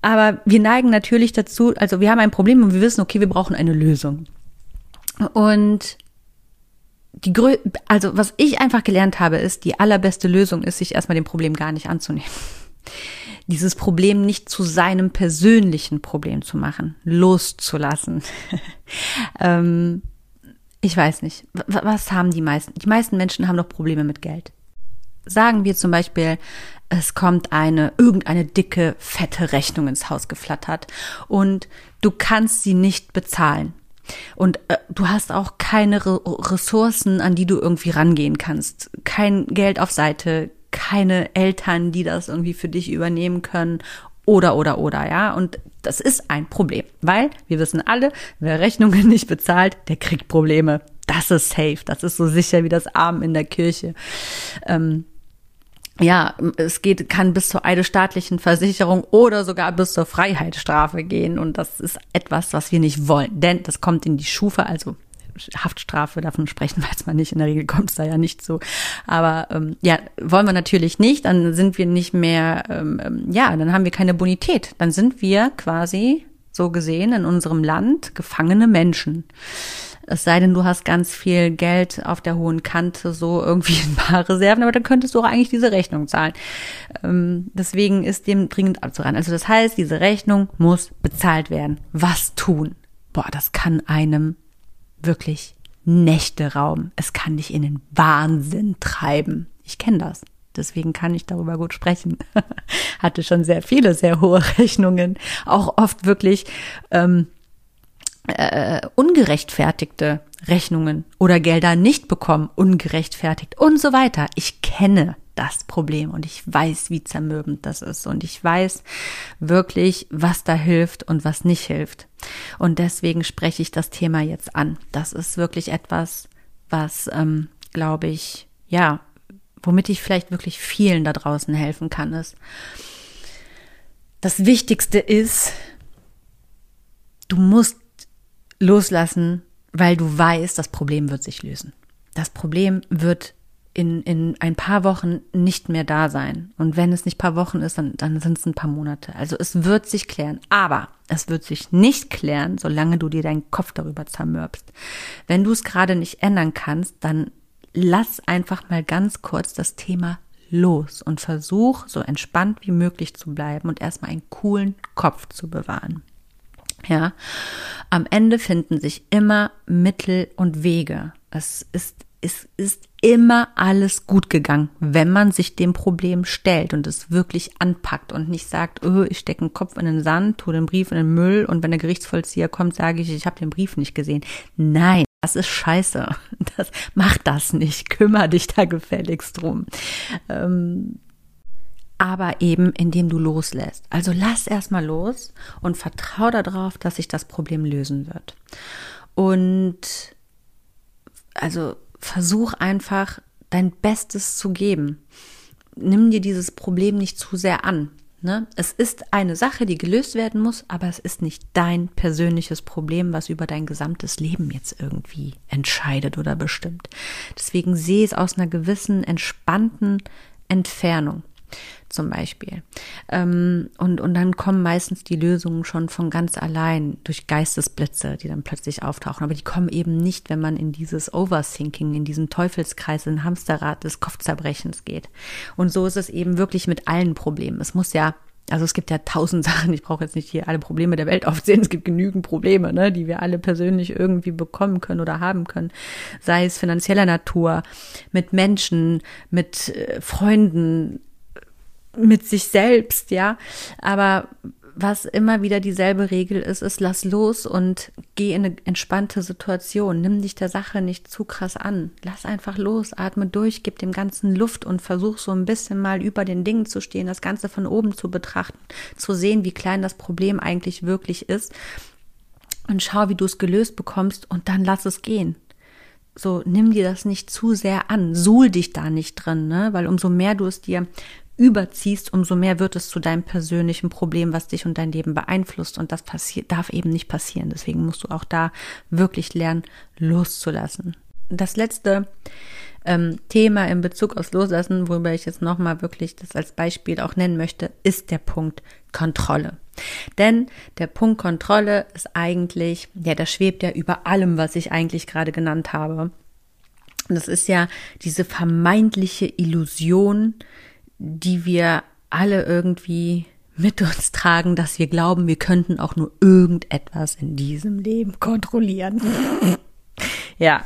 Aber wir neigen natürlich dazu, also wir haben ein Problem und wir wissen, okay, wir brauchen eine Lösung. Und die Grö also was ich einfach gelernt habe, ist, die allerbeste Lösung ist, sich erstmal dem Problem gar nicht anzunehmen dieses Problem nicht zu seinem persönlichen Problem zu machen, loszulassen. ähm, ich weiß nicht, was haben die meisten? Die meisten Menschen haben doch Probleme mit Geld. Sagen wir zum Beispiel, es kommt eine, irgendeine dicke, fette Rechnung ins Haus geflattert und du kannst sie nicht bezahlen. Und äh, du hast auch keine Re Ressourcen, an die du irgendwie rangehen kannst. Kein Geld auf Seite, keine Eltern, die das irgendwie für dich übernehmen können oder, oder, oder, ja. Und das ist ein Problem, weil wir wissen alle, wer Rechnungen nicht bezahlt, der kriegt Probleme. Das ist safe. Das ist so sicher wie das Arm in der Kirche. Ähm, ja, es geht, kann bis zur eidesstaatlichen Versicherung oder sogar bis zur Freiheitsstrafe gehen. Und das ist etwas, was wir nicht wollen. Denn das kommt in die Schufa, also Haftstrafe, davon sprechen weiß man nicht, in der Regel kommt es da ja nicht so. Aber ähm, ja, wollen wir natürlich nicht, dann sind wir nicht mehr, ähm, ähm, ja, dann haben wir keine Bonität. Dann sind wir quasi so gesehen in unserem Land gefangene Menschen. Es sei denn, du hast ganz viel Geld auf der hohen Kante, so irgendwie in Barreserven, aber dann könntest du auch eigentlich diese Rechnung zahlen. Ähm, deswegen ist dem dringend abzuraten. Also das heißt, diese Rechnung muss bezahlt werden. Was tun? Boah, das kann einem wirklich Nächteraum. Es kann dich in den Wahnsinn treiben. Ich kenne das. Deswegen kann ich darüber gut sprechen. Hatte schon sehr viele, sehr hohe Rechnungen. Auch oft wirklich ähm, äh, ungerechtfertigte Rechnungen oder Gelder nicht bekommen, ungerechtfertigt und so weiter. Ich kenne das Problem und ich weiß, wie zermürbend das ist und ich weiß wirklich, was da hilft und was nicht hilft. Und deswegen spreche ich das Thema jetzt an. Das ist wirklich etwas, was, ähm, glaube ich, ja, womit ich vielleicht wirklich vielen da draußen helfen kann, ist. Das Wichtigste ist, du musst loslassen, weil du weißt, das Problem wird sich lösen. Das Problem wird in, in ein paar Wochen nicht mehr da sein. Und wenn es nicht paar Wochen ist, dann, dann sind es ein paar Monate. Also es wird sich klären. Aber es wird sich nicht klären, solange du dir deinen Kopf darüber zermürbst. Wenn du es gerade nicht ändern kannst, dann lass einfach mal ganz kurz das Thema los und versuch so entspannt wie möglich zu bleiben und erstmal einen coolen Kopf zu bewahren. Ja, am Ende finden sich immer Mittel und Wege. Es ist, es ist immer alles gut gegangen, wenn man sich dem Problem stellt und es wirklich anpackt und nicht sagt, oh, ich stecke den Kopf in den Sand, tue den Brief in den Müll und wenn der Gerichtsvollzieher kommt, sage ich, ich habe den Brief nicht gesehen. Nein, das ist scheiße. Das, mach das nicht. Kümmer dich da gefälligst drum. Ähm, aber eben indem du loslässt. Also lass erstmal los und vertrau darauf, dass sich das Problem lösen wird. Und also versuch einfach dein Bestes zu geben. Nimm dir dieses Problem nicht zu sehr an. Ne? Es ist eine Sache, die gelöst werden muss, aber es ist nicht dein persönliches Problem, was über dein gesamtes Leben jetzt irgendwie entscheidet oder bestimmt. Deswegen sehe es aus einer gewissen entspannten Entfernung zum Beispiel. Ähm, und, und dann kommen meistens die Lösungen schon von ganz allein durch Geistesblitze, die dann plötzlich auftauchen. Aber die kommen eben nicht, wenn man in dieses Overthinking, in diesen Teufelskreis, in den Hamsterrad des Kopfzerbrechens geht. Und so ist es eben wirklich mit allen Problemen. Es muss ja also es gibt ja tausend Sachen, ich brauche jetzt nicht hier alle Probleme der Welt aufzählen, es gibt genügend Probleme, ne, die wir alle persönlich irgendwie bekommen können oder haben können, sei es finanzieller Natur, mit Menschen, mit äh, Freunden, mit sich selbst, ja. Aber was immer wieder dieselbe Regel ist, ist lass los und geh in eine entspannte Situation. Nimm dich der Sache nicht zu krass an. Lass einfach los, atme durch, gib dem Ganzen Luft und versuch so ein bisschen mal über den Dingen zu stehen, das Ganze von oben zu betrachten, zu sehen, wie klein das Problem eigentlich wirklich ist und schau, wie du es gelöst bekommst und dann lass es gehen so nimm dir das nicht zu sehr an, suhl dich da nicht drin, ne? Weil umso mehr du es dir überziehst, umso mehr wird es zu deinem persönlichen Problem, was dich und dein Leben beeinflusst. Und das darf eben nicht passieren. Deswegen musst du auch da wirklich lernen, loszulassen. Das letzte ähm, Thema in Bezug aufs Loslassen, worüber ich jetzt nochmal wirklich das als Beispiel auch nennen möchte, ist der Punkt Kontrolle. Denn der Punkt Kontrolle ist eigentlich, ja, der schwebt ja über allem, was ich eigentlich gerade genannt habe. Und das ist ja diese vermeintliche Illusion, die wir alle irgendwie mit uns tragen, dass wir glauben, wir könnten auch nur irgendetwas in diesem Leben kontrollieren. ja,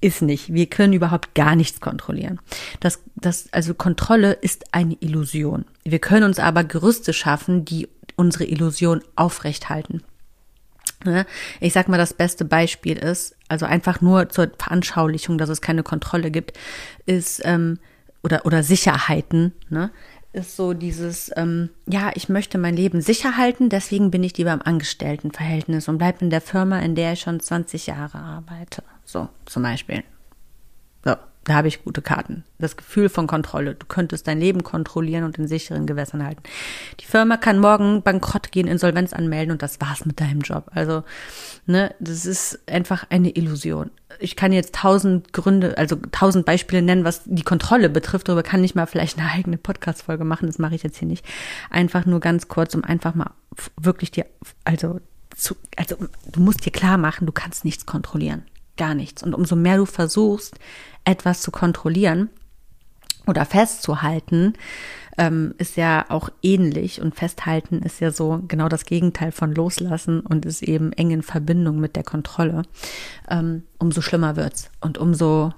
ist nicht. Wir können überhaupt gar nichts kontrollieren. Das, das, also Kontrolle ist eine Illusion. Wir können uns aber Gerüste schaffen, die unsere Illusion aufrechthalten. Ne? Ich sag mal, das beste Beispiel ist, also einfach nur zur Veranschaulichung, dass es keine Kontrolle gibt, ist, ähm, oder, oder Sicherheiten, ne? ist so dieses, ähm, ja, ich möchte mein Leben sicher halten, deswegen bin ich lieber im Angestelltenverhältnis und bleibe in der Firma, in der ich schon 20 Jahre arbeite. So, zum Beispiel. Da habe ich gute Karten. Das Gefühl von Kontrolle. Du könntest dein Leben kontrollieren und in sicheren Gewässern halten. Die Firma kann morgen bankrott gehen, Insolvenz anmelden und das war's mit deinem Job. Also, ne, das ist einfach eine Illusion. Ich kann jetzt tausend Gründe, also tausend Beispiele nennen, was die Kontrolle betrifft. Darüber kann ich mal vielleicht eine eigene Podcast-Folge machen. Das mache ich jetzt hier nicht. Einfach nur ganz kurz, um einfach mal wirklich dir, also, zu, also, du musst dir klar machen, du kannst nichts kontrollieren gar nichts. Und umso mehr du versuchst, etwas zu kontrollieren oder festzuhalten, ähm, ist ja auch ähnlich. Und festhalten ist ja so genau das Gegenteil von loslassen und ist eben eng in Verbindung mit der Kontrolle. Ähm, umso schlimmer wird's. Und umso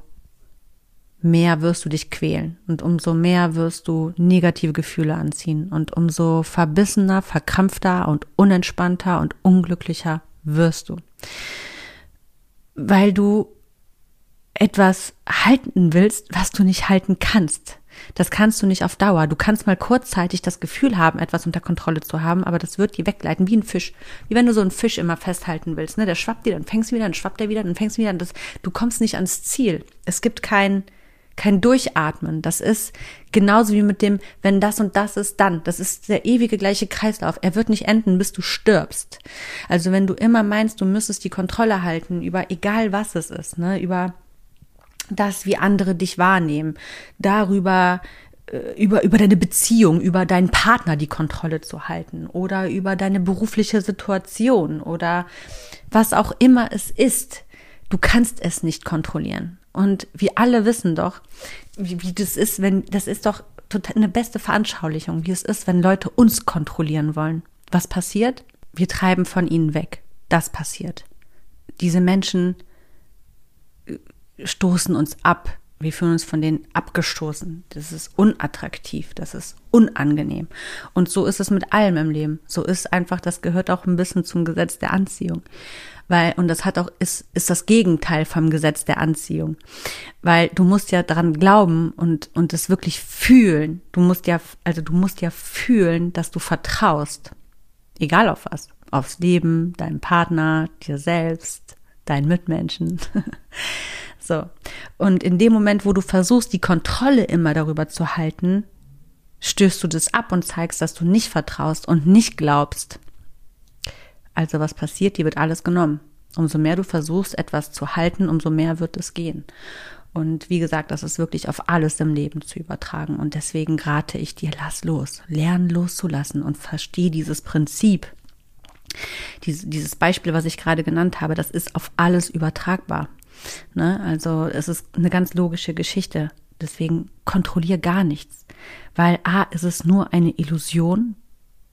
mehr wirst du dich quälen. Und umso mehr wirst du negative Gefühle anziehen. Und umso verbissener, verkrampfter und unentspannter und unglücklicher wirst du weil du etwas halten willst, was du nicht halten kannst. Das kannst du nicht auf Dauer. Du kannst mal kurzzeitig das Gefühl haben, etwas unter Kontrolle zu haben, aber das wird dir wegleiten, wie ein Fisch. Wie wenn du so einen Fisch immer festhalten willst, ne? Der schwappt dir, dann fängst du wieder, dann schwappt er wieder, dann fängst du wieder. Das, du kommst nicht ans Ziel. Es gibt kein, kein Durchatmen. Das ist genauso wie mit dem, wenn das und das ist, dann. Das ist der ewige gleiche Kreislauf. Er wird nicht enden, bis du stirbst. Also wenn du immer meinst, du müsstest die Kontrolle halten über egal was es ist, ne, über das, wie andere dich wahrnehmen, darüber, äh, über, über deine Beziehung, über deinen Partner die Kontrolle zu halten oder über deine berufliche Situation oder was auch immer es ist. Du kannst es nicht kontrollieren. Und wir alle wissen doch, wie, wie das ist, wenn, das ist doch total eine beste Veranschaulichung, wie es ist, wenn Leute uns kontrollieren wollen. Was passiert? Wir treiben von ihnen weg. Das passiert. Diese Menschen äh, stoßen uns ab. Wir fühlen uns von denen abgestoßen. Das ist unattraktiv. Das ist unangenehm. Und so ist es mit allem im Leben. So ist einfach, das gehört auch ein bisschen zum Gesetz der Anziehung weil, und das hat auch, ist, ist das Gegenteil vom Gesetz der Anziehung. Weil du musst ja daran glauben und, und es wirklich fühlen. Du musst ja, also du musst ja fühlen, dass du vertraust. Egal auf was. Aufs Leben, deinem Partner, dir selbst, deinen Mitmenschen. so. Und in dem Moment, wo du versuchst, die Kontrolle immer darüber zu halten, stößt du das ab und zeigst, dass du nicht vertraust und nicht glaubst. Also was passiert? Die wird alles genommen. Umso mehr du versuchst, etwas zu halten, umso mehr wird es gehen. Und wie gesagt, das ist wirklich auf alles im Leben zu übertragen. Und deswegen rate ich dir, lass los, lern loszulassen und versteh dieses Prinzip. Dieses Beispiel, was ich gerade genannt habe, das ist auf alles übertragbar. Ne? Also es ist eine ganz logische Geschichte. Deswegen kontrollier gar nichts. Weil A, ist es nur eine Illusion.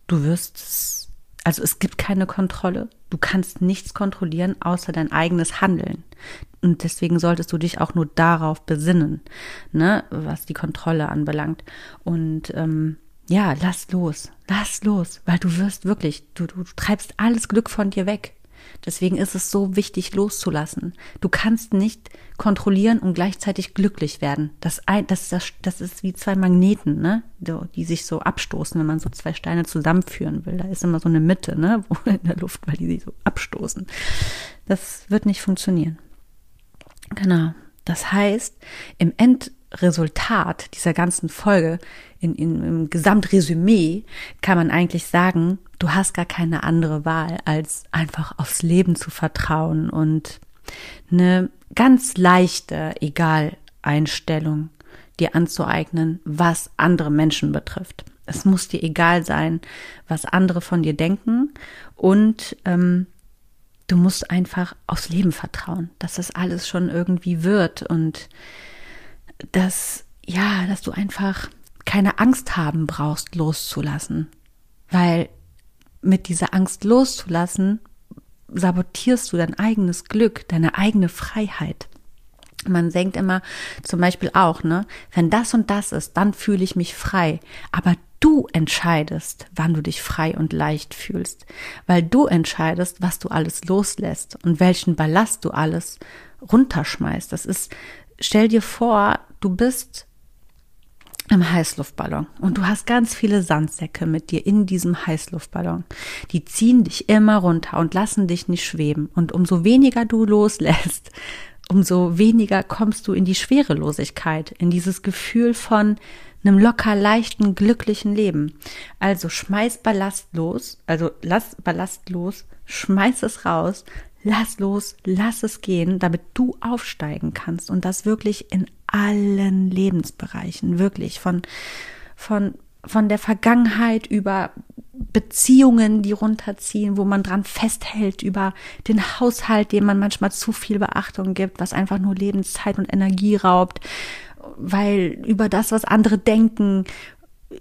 Du wirst also es gibt keine Kontrolle. Du kannst nichts kontrollieren außer dein eigenes Handeln. Und deswegen solltest du dich auch nur darauf besinnen, ne, was die Kontrolle anbelangt. Und ähm, ja, lass los, lass los, weil du wirst wirklich, du, du treibst alles Glück von dir weg. Deswegen ist es so wichtig, loszulassen. Du kannst nicht kontrollieren und gleichzeitig glücklich werden. Das, das, das, das ist wie zwei Magneten, ne? die sich so abstoßen, wenn man so zwei Steine zusammenführen will. Da ist immer so eine Mitte ne? in der Luft, weil die sich so abstoßen. Das wird nicht funktionieren. Genau. Das heißt, im Endresultat dieser ganzen Folge, in, in, im Gesamtresümee, kann man eigentlich sagen, du hast gar keine andere Wahl, als einfach aufs Leben zu vertrauen und eine ganz leichte Egal-Einstellung dir anzueignen, was andere Menschen betrifft. Es muss dir egal sein, was andere von dir denken und ähm, du musst einfach aufs Leben vertrauen, dass das alles schon irgendwie wird und dass ja, dass du einfach keine Angst haben brauchst, loszulassen, weil mit dieser Angst loszulassen, sabotierst du dein eigenes Glück, deine eigene Freiheit. Man denkt immer zum Beispiel auch, ne, wenn das und das ist, dann fühle ich mich frei. Aber du entscheidest, wann du dich frei und leicht fühlst, weil du entscheidest, was du alles loslässt und welchen Ballast du alles runterschmeißt. Das ist, stell dir vor, du bist im Heißluftballon und du hast ganz viele Sandsäcke mit dir in diesem Heißluftballon. Die ziehen dich immer runter und lassen dich nicht schweben. Und umso weniger du loslässt, umso weniger kommst du in die Schwerelosigkeit, in dieses Gefühl von einem locker leichten, glücklichen Leben. Also schmeiß Ballast los, also lass Ballast los, schmeiß es raus, lass los, lass es gehen, damit du aufsteigen kannst und das wirklich in allen Lebensbereichen, wirklich. Von, von, von der Vergangenheit über Beziehungen, die runterziehen, wo man dran festhält, über den Haushalt, dem man manchmal zu viel Beachtung gibt, was einfach nur Lebenszeit und Energie raubt, weil über das, was andere denken,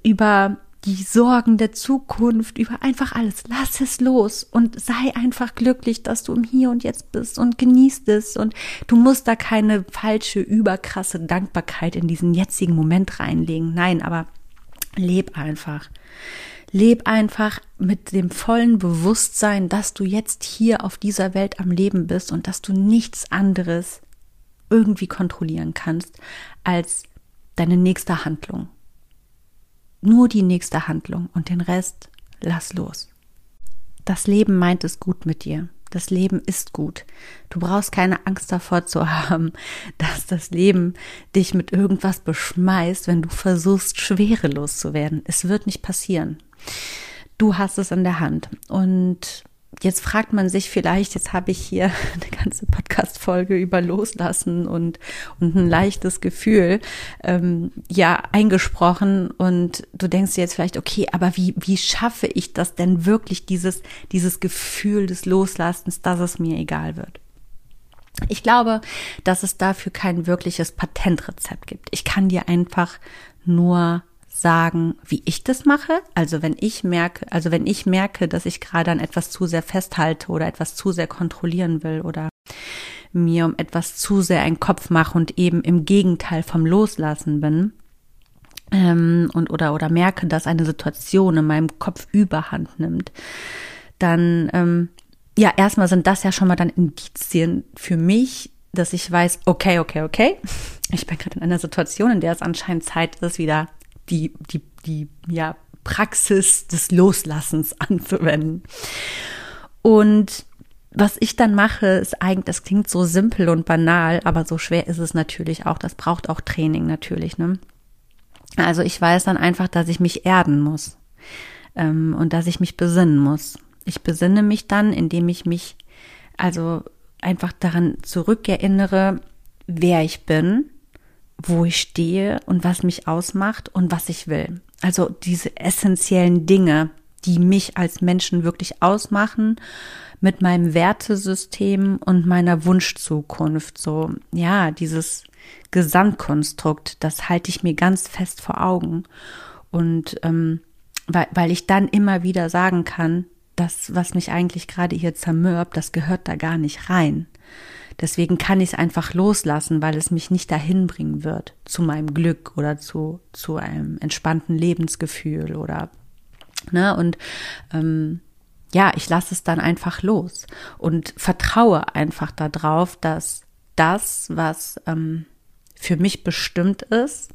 über die Sorgen der Zukunft, über einfach alles. Lass es los und sei einfach glücklich, dass du im Hier und Jetzt bist und genießt es. Und du musst da keine falsche, überkrasse Dankbarkeit in diesen jetzigen Moment reinlegen. Nein, aber leb einfach. Leb einfach mit dem vollen Bewusstsein, dass du jetzt hier auf dieser Welt am Leben bist und dass du nichts anderes irgendwie kontrollieren kannst als deine nächste Handlung nur die nächste Handlung und den Rest lass los. Das Leben meint es gut mit dir. Das Leben ist gut. Du brauchst keine Angst davor zu haben, dass das Leben dich mit irgendwas beschmeißt, wenn du versuchst, schwerelos zu werden. Es wird nicht passieren. Du hast es in der Hand. Und Jetzt fragt man sich vielleicht, jetzt habe ich hier eine ganze Podcast-Folge über Loslassen und, und ein leichtes Gefühl, ähm, ja, eingesprochen und du denkst dir jetzt vielleicht, okay, aber wie, wie schaffe ich das denn wirklich, dieses, dieses Gefühl des Loslassens, dass es mir egal wird? Ich glaube, dass es dafür kein wirkliches Patentrezept gibt. Ich kann dir einfach nur sagen, wie ich das mache. Also wenn ich merke, also wenn ich merke, dass ich gerade an etwas zu sehr festhalte oder etwas zu sehr kontrollieren will oder mir um etwas zu sehr einen Kopf mache und eben im Gegenteil vom Loslassen bin, ähm, und oder oder merke, dass eine Situation in meinem Kopf Überhand nimmt, dann ähm, ja erstmal sind das ja schon mal dann Indizien für mich, dass ich weiß, okay, okay, okay, ich bin gerade in einer Situation, in der es anscheinend Zeit ist, wieder die, die, die, ja, Praxis des Loslassens anzuwenden. Und was ich dann mache, ist eigentlich, das klingt so simpel und banal, aber so schwer ist es natürlich auch. Das braucht auch Training natürlich, ne? Also ich weiß dann einfach, dass ich mich erden muss ähm, und dass ich mich besinnen muss. Ich besinne mich dann, indem ich mich also einfach daran zurückerinnere, wer ich bin wo ich stehe und was mich ausmacht und was ich will. Also diese essentiellen Dinge, die mich als Menschen wirklich ausmachen, mit meinem Wertesystem und meiner Wunschzukunft. So, ja, dieses Gesamtkonstrukt, das halte ich mir ganz fest vor Augen. Und ähm, weil, weil ich dann immer wieder sagen kann, das, was mich eigentlich gerade hier zermürbt, das gehört da gar nicht rein. Deswegen kann ich es einfach loslassen, weil es mich nicht dahin bringen wird zu meinem Glück oder zu, zu einem entspannten Lebensgefühl oder ne und ähm, ja, ich lasse es dann einfach los und vertraue einfach darauf, dass das, was ähm, für mich bestimmt ist,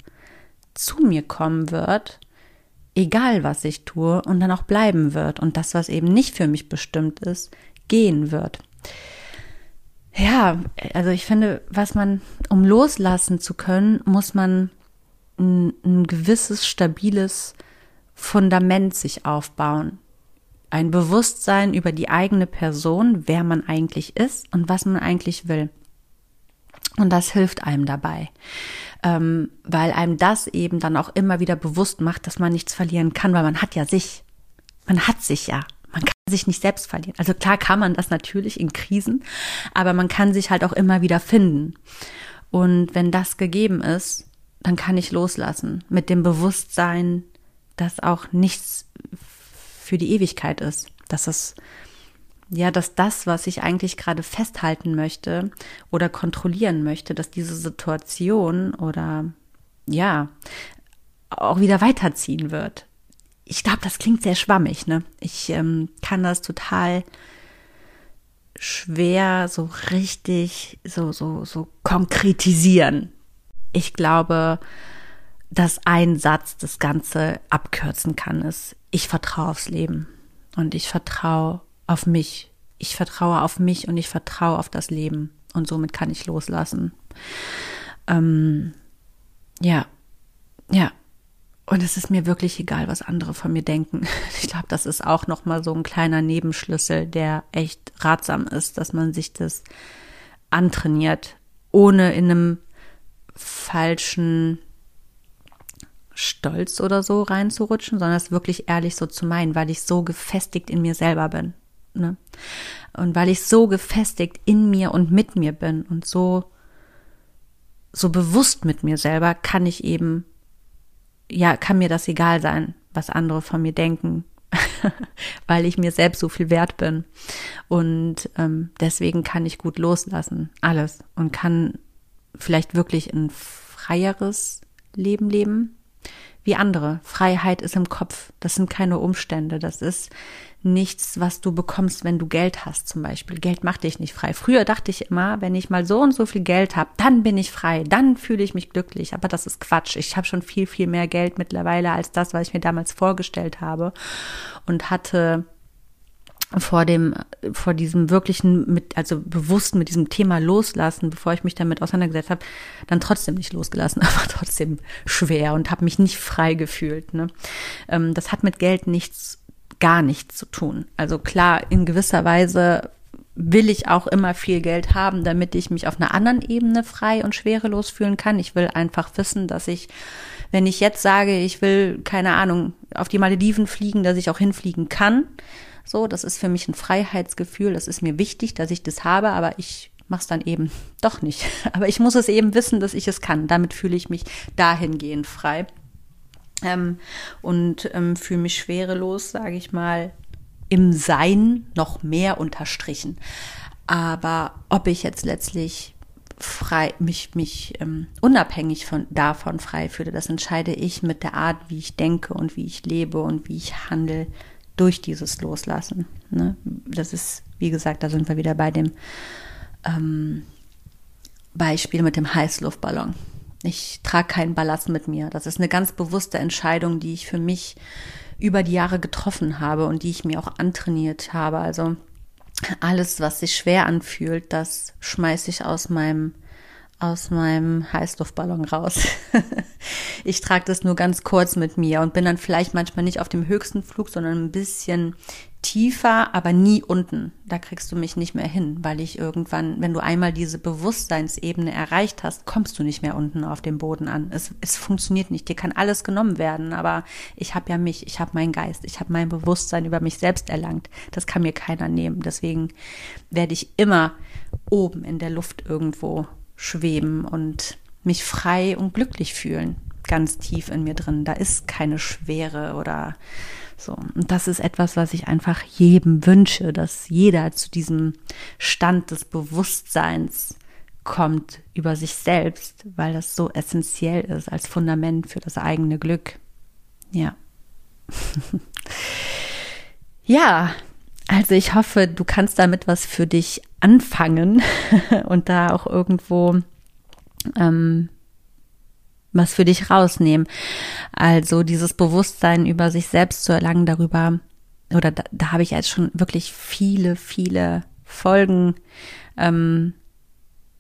zu mir kommen wird, egal was ich tue und dann auch bleiben wird und das, was eben nicht für mich bestimmt ist, gehen wird. Ja, also ich finde, was man, um loslassen zu können, muss man ein, ein gewisses stabiles Fundament sich aufbauen. Ein Bewusstsein über die eigene Person, wer man eigentlich ist und was man eigentlich will. Und das hilft einem dabei, ähm, weil einem das eben dann auch immer wieder bewusst macht, dass man nichts verlieren kann, weil man hat ja sich. Man hat sich ja man kann sich nicht selbst verlieren. Also klar kann man das natürlich in Krisen, aber man kann sich halt auch immer wieder finden. Und wenn das gegeben ist, dann kann ich loslassen mit dem Bewusstsein, dass auch nichts für die Ewigkeit ist, dass es ja, dass das, was ich eigentlich gerade festhalten möchte oder kontrollieren möchte, dass diese Situation oder ja auch wieder weiterziehen wird ich glaube, das klingt sehr schwammig, ne? Ich ähm, kann das total schwer so richtig so so so konkretisieren. Ich glaube, dass ein Satz das Ganze abkürzen kann, ist, ich vertraue aufs Leben und ich vertraue auf mich. Ich vertraue auf mich und ich vertraue auf das Leben und somit kann ich loslassen. Ähm, ja, ja, und es ist mir wirklich egal, was andere von mir denken. Ich glaube, das ist auch noch mal so ein kleiner Nebenschlüssel, der echt ratsam ist, dass man sich das antrainiert, ohne in einem falschen Stolz oder so reinzurutschen, sondern es wirklich ehrlich so zu meinen, weil ich so gefestigt in mir selber bin. Ne? Und weil ich so gefestigt in mir und mit mir bin und so, so bewusst mit mir selber, kann ich eben ja, kann mir das egal sein, was andere von mir denken, weil ich mir selbst so viel wert bin. Und ähm, deswegen kann ich gut loslassen, alles. Und kann vielleicht wirklich ein freieres Leben leben wie andere. Freiheit ist im Kopf. Das sind keine Umstände. Das ist nichts, was du bekommst, wenn du Geld hast zum Beispiel. Geld macht dich nicht frei. Früher dachte ich immer, wenn ich mal so und so viel Geld habe, dann bin ich frei, dann fühle ich mich glücklich. Aber das ist Quatsch. Ich habe schon viel, viel mehr Geld mittlerweile als das, was ich mir damals vorgestellt habe und hatte vor dem, vor diesem wirklichen, mit, also bewusst mit diesem Thema loslassen, bevor ich mich damit auseinandergesetzt habe, dann trotzdem nicht losgelassen, aber trotzdem schwer und habe mich nicht frei gefühlt. Ne? Ähm, das hat mit Geld nichts gar nichts zu tun. Also klar, in gewisser Weise will ich auch immer viel Geld haben, damit ich mich auf einer anderen Ebene frei und schwerelos fühlen kann. Ich will einfach wissen, dass ich, wenn ich jetzt sage, ich will, keine Ahnung, auf die Malediven fliegen, dass ich auch hinfliegen kann. So, das ist für mich ein Freiheitsgefühl. Das ist mir wichtig, dass ich das habe, aber ich mache es dann eben doch nicht. Aber ich muss es eben wissen, dass ich es kann. Damit fühle ich mich dahingehend frei. Ähm, und ähm, fühle mich schwerelos, sage ich mal, im Sein noch mehr unterstrichen. Aber ob ich jetzt letztlich frei, mich, mich ähm, unabhängig von, davon frei fühle, das entscheide ich mit der Art, wie ich denke und wie ich lebe und wie ich handle durch dieses Loslassen. Ne? Das ist, wie gesagt, da sind wir wieder bei dem ähm, Beispiel mit dem Heißluftballon. Ich trage keinen Ballast mit mir. Das ist eine ganz bewusste Entscheidung, die ich für mich über die Jahre getroffen habe und die ich mir auch antrainiert habe. Also alles, was sich schwer anfühlt, das schmeiße ich aus meinem aus meinem Heißluftballon raus. ich trage das nur ganz kurz mit mir und bin dann vielleicht manchmal nicht auf dem höchsten Flug, sondern ein bisschen tiefer, aber nie unten. Da kriegst du mich nicht mehr hin, weil ich irgendwann, wenn du einmal diese Bewusstseinsebene erreicht hast, kommst du nicht mehr unten auf dem Boden an. Es, es funktioniert nicht. Dir kann alles genommen werden, aber ich habe ja mich, ich habe meinen Geist, ich habe mein Bewusstsein über mich selbst erlangt. Das kann mir keiner nehmen. Deswegen werde ich immer oben in der Luft irgendwo schweben und mich frei und glücklich fühlen. Ganz tief in mir drin. Da ist keine Schwere oder so. Und das ist etwas, was ich einfach jedem wünsche, dass jeder zu diesem Stand des Bewusstseins kommt über sich selbst, weil das so essentiell ist als Fundament für das eigene Glück. Ja. ja, also ich hoffe, du kannst damit was für dich anfangen und da auch irgendwo ähm, was für dich rausnehmen. Also dieses Bewusstsein über sich selbst zu erlangen, darüber, oder da, da habe ich jetzt schon wirklich viele, viele Folgen ähm,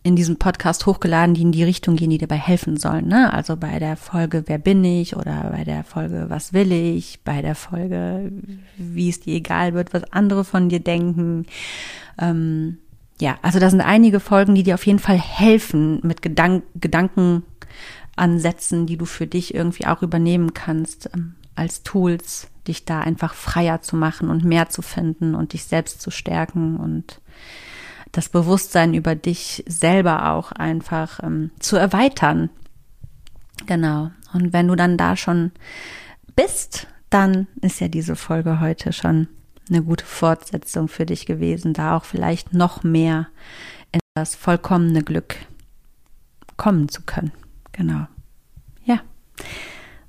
in diesem Podcast hochgeladen, die in die Richtung gehen, die dabei helfen sollen. Ne? Also bei der Folge Wer bin ich oder bei der Folge Was will ich, bei der Folge Wie es dir egal wird, was andere von dir denken. Ähm, ja, also da sind einige Folgen, die dir auf jeden Fall helfen mit Gedank Gedanken Ansätzen, die du für dich irgendwie auch übernehmen kannst, ähm, als Tools, dich da einfach freier zu machen und mehr zu finden und dich selbst zu stärken und das Bewusstsein über dich selber auch einfach ähm, zu erweitern. Genau. Und wenn du dann da schon bist, dann ist ja diese Folge heute schon eine gute Fortsetzung für dich gewesen, da auch vielleicht noch mehr in das vollkommene Glück kommen zu können. Genau. Ja,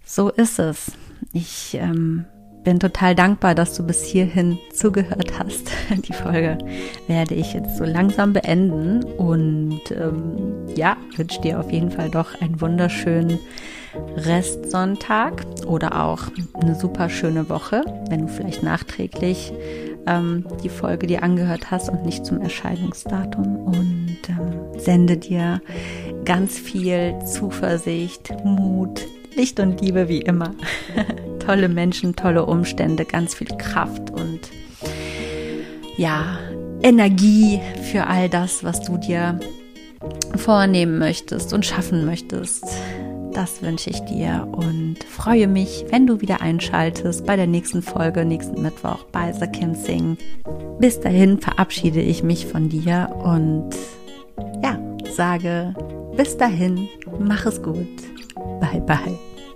so ist es. Ich ähm, bin total dankbar, dass du bis hierhin zugehört hast. Die Folge werde ich jetzt so langsam beenden und ähm, ja, wünsche dir auf jeden Fall doch einen wunderschönen Restsonntag oder auch eine super schöne Woche, wenn du vielleicht nachträglich ähm, die Folge dir angehört hast und nicht zum Erscheinungsdatum und ähm, sende dir ganz viel Zuversicht, Mut, Licht und Liebe wie immer. tolle Menschen, tolle Umstände, ganz viel Kraft und ja, Energie für all das, was du dir vornehmen möchtest und schaffen möchtest. Das wünsche ich dir und freue mich, wenn du wieder einschaltest bei der nächsten Folge, nächsten Mittwoch bei The Kim Sing. Bis dahin verabschiede ich mich von dir und ja, sage bis dahin, mach es gut. Bye bye.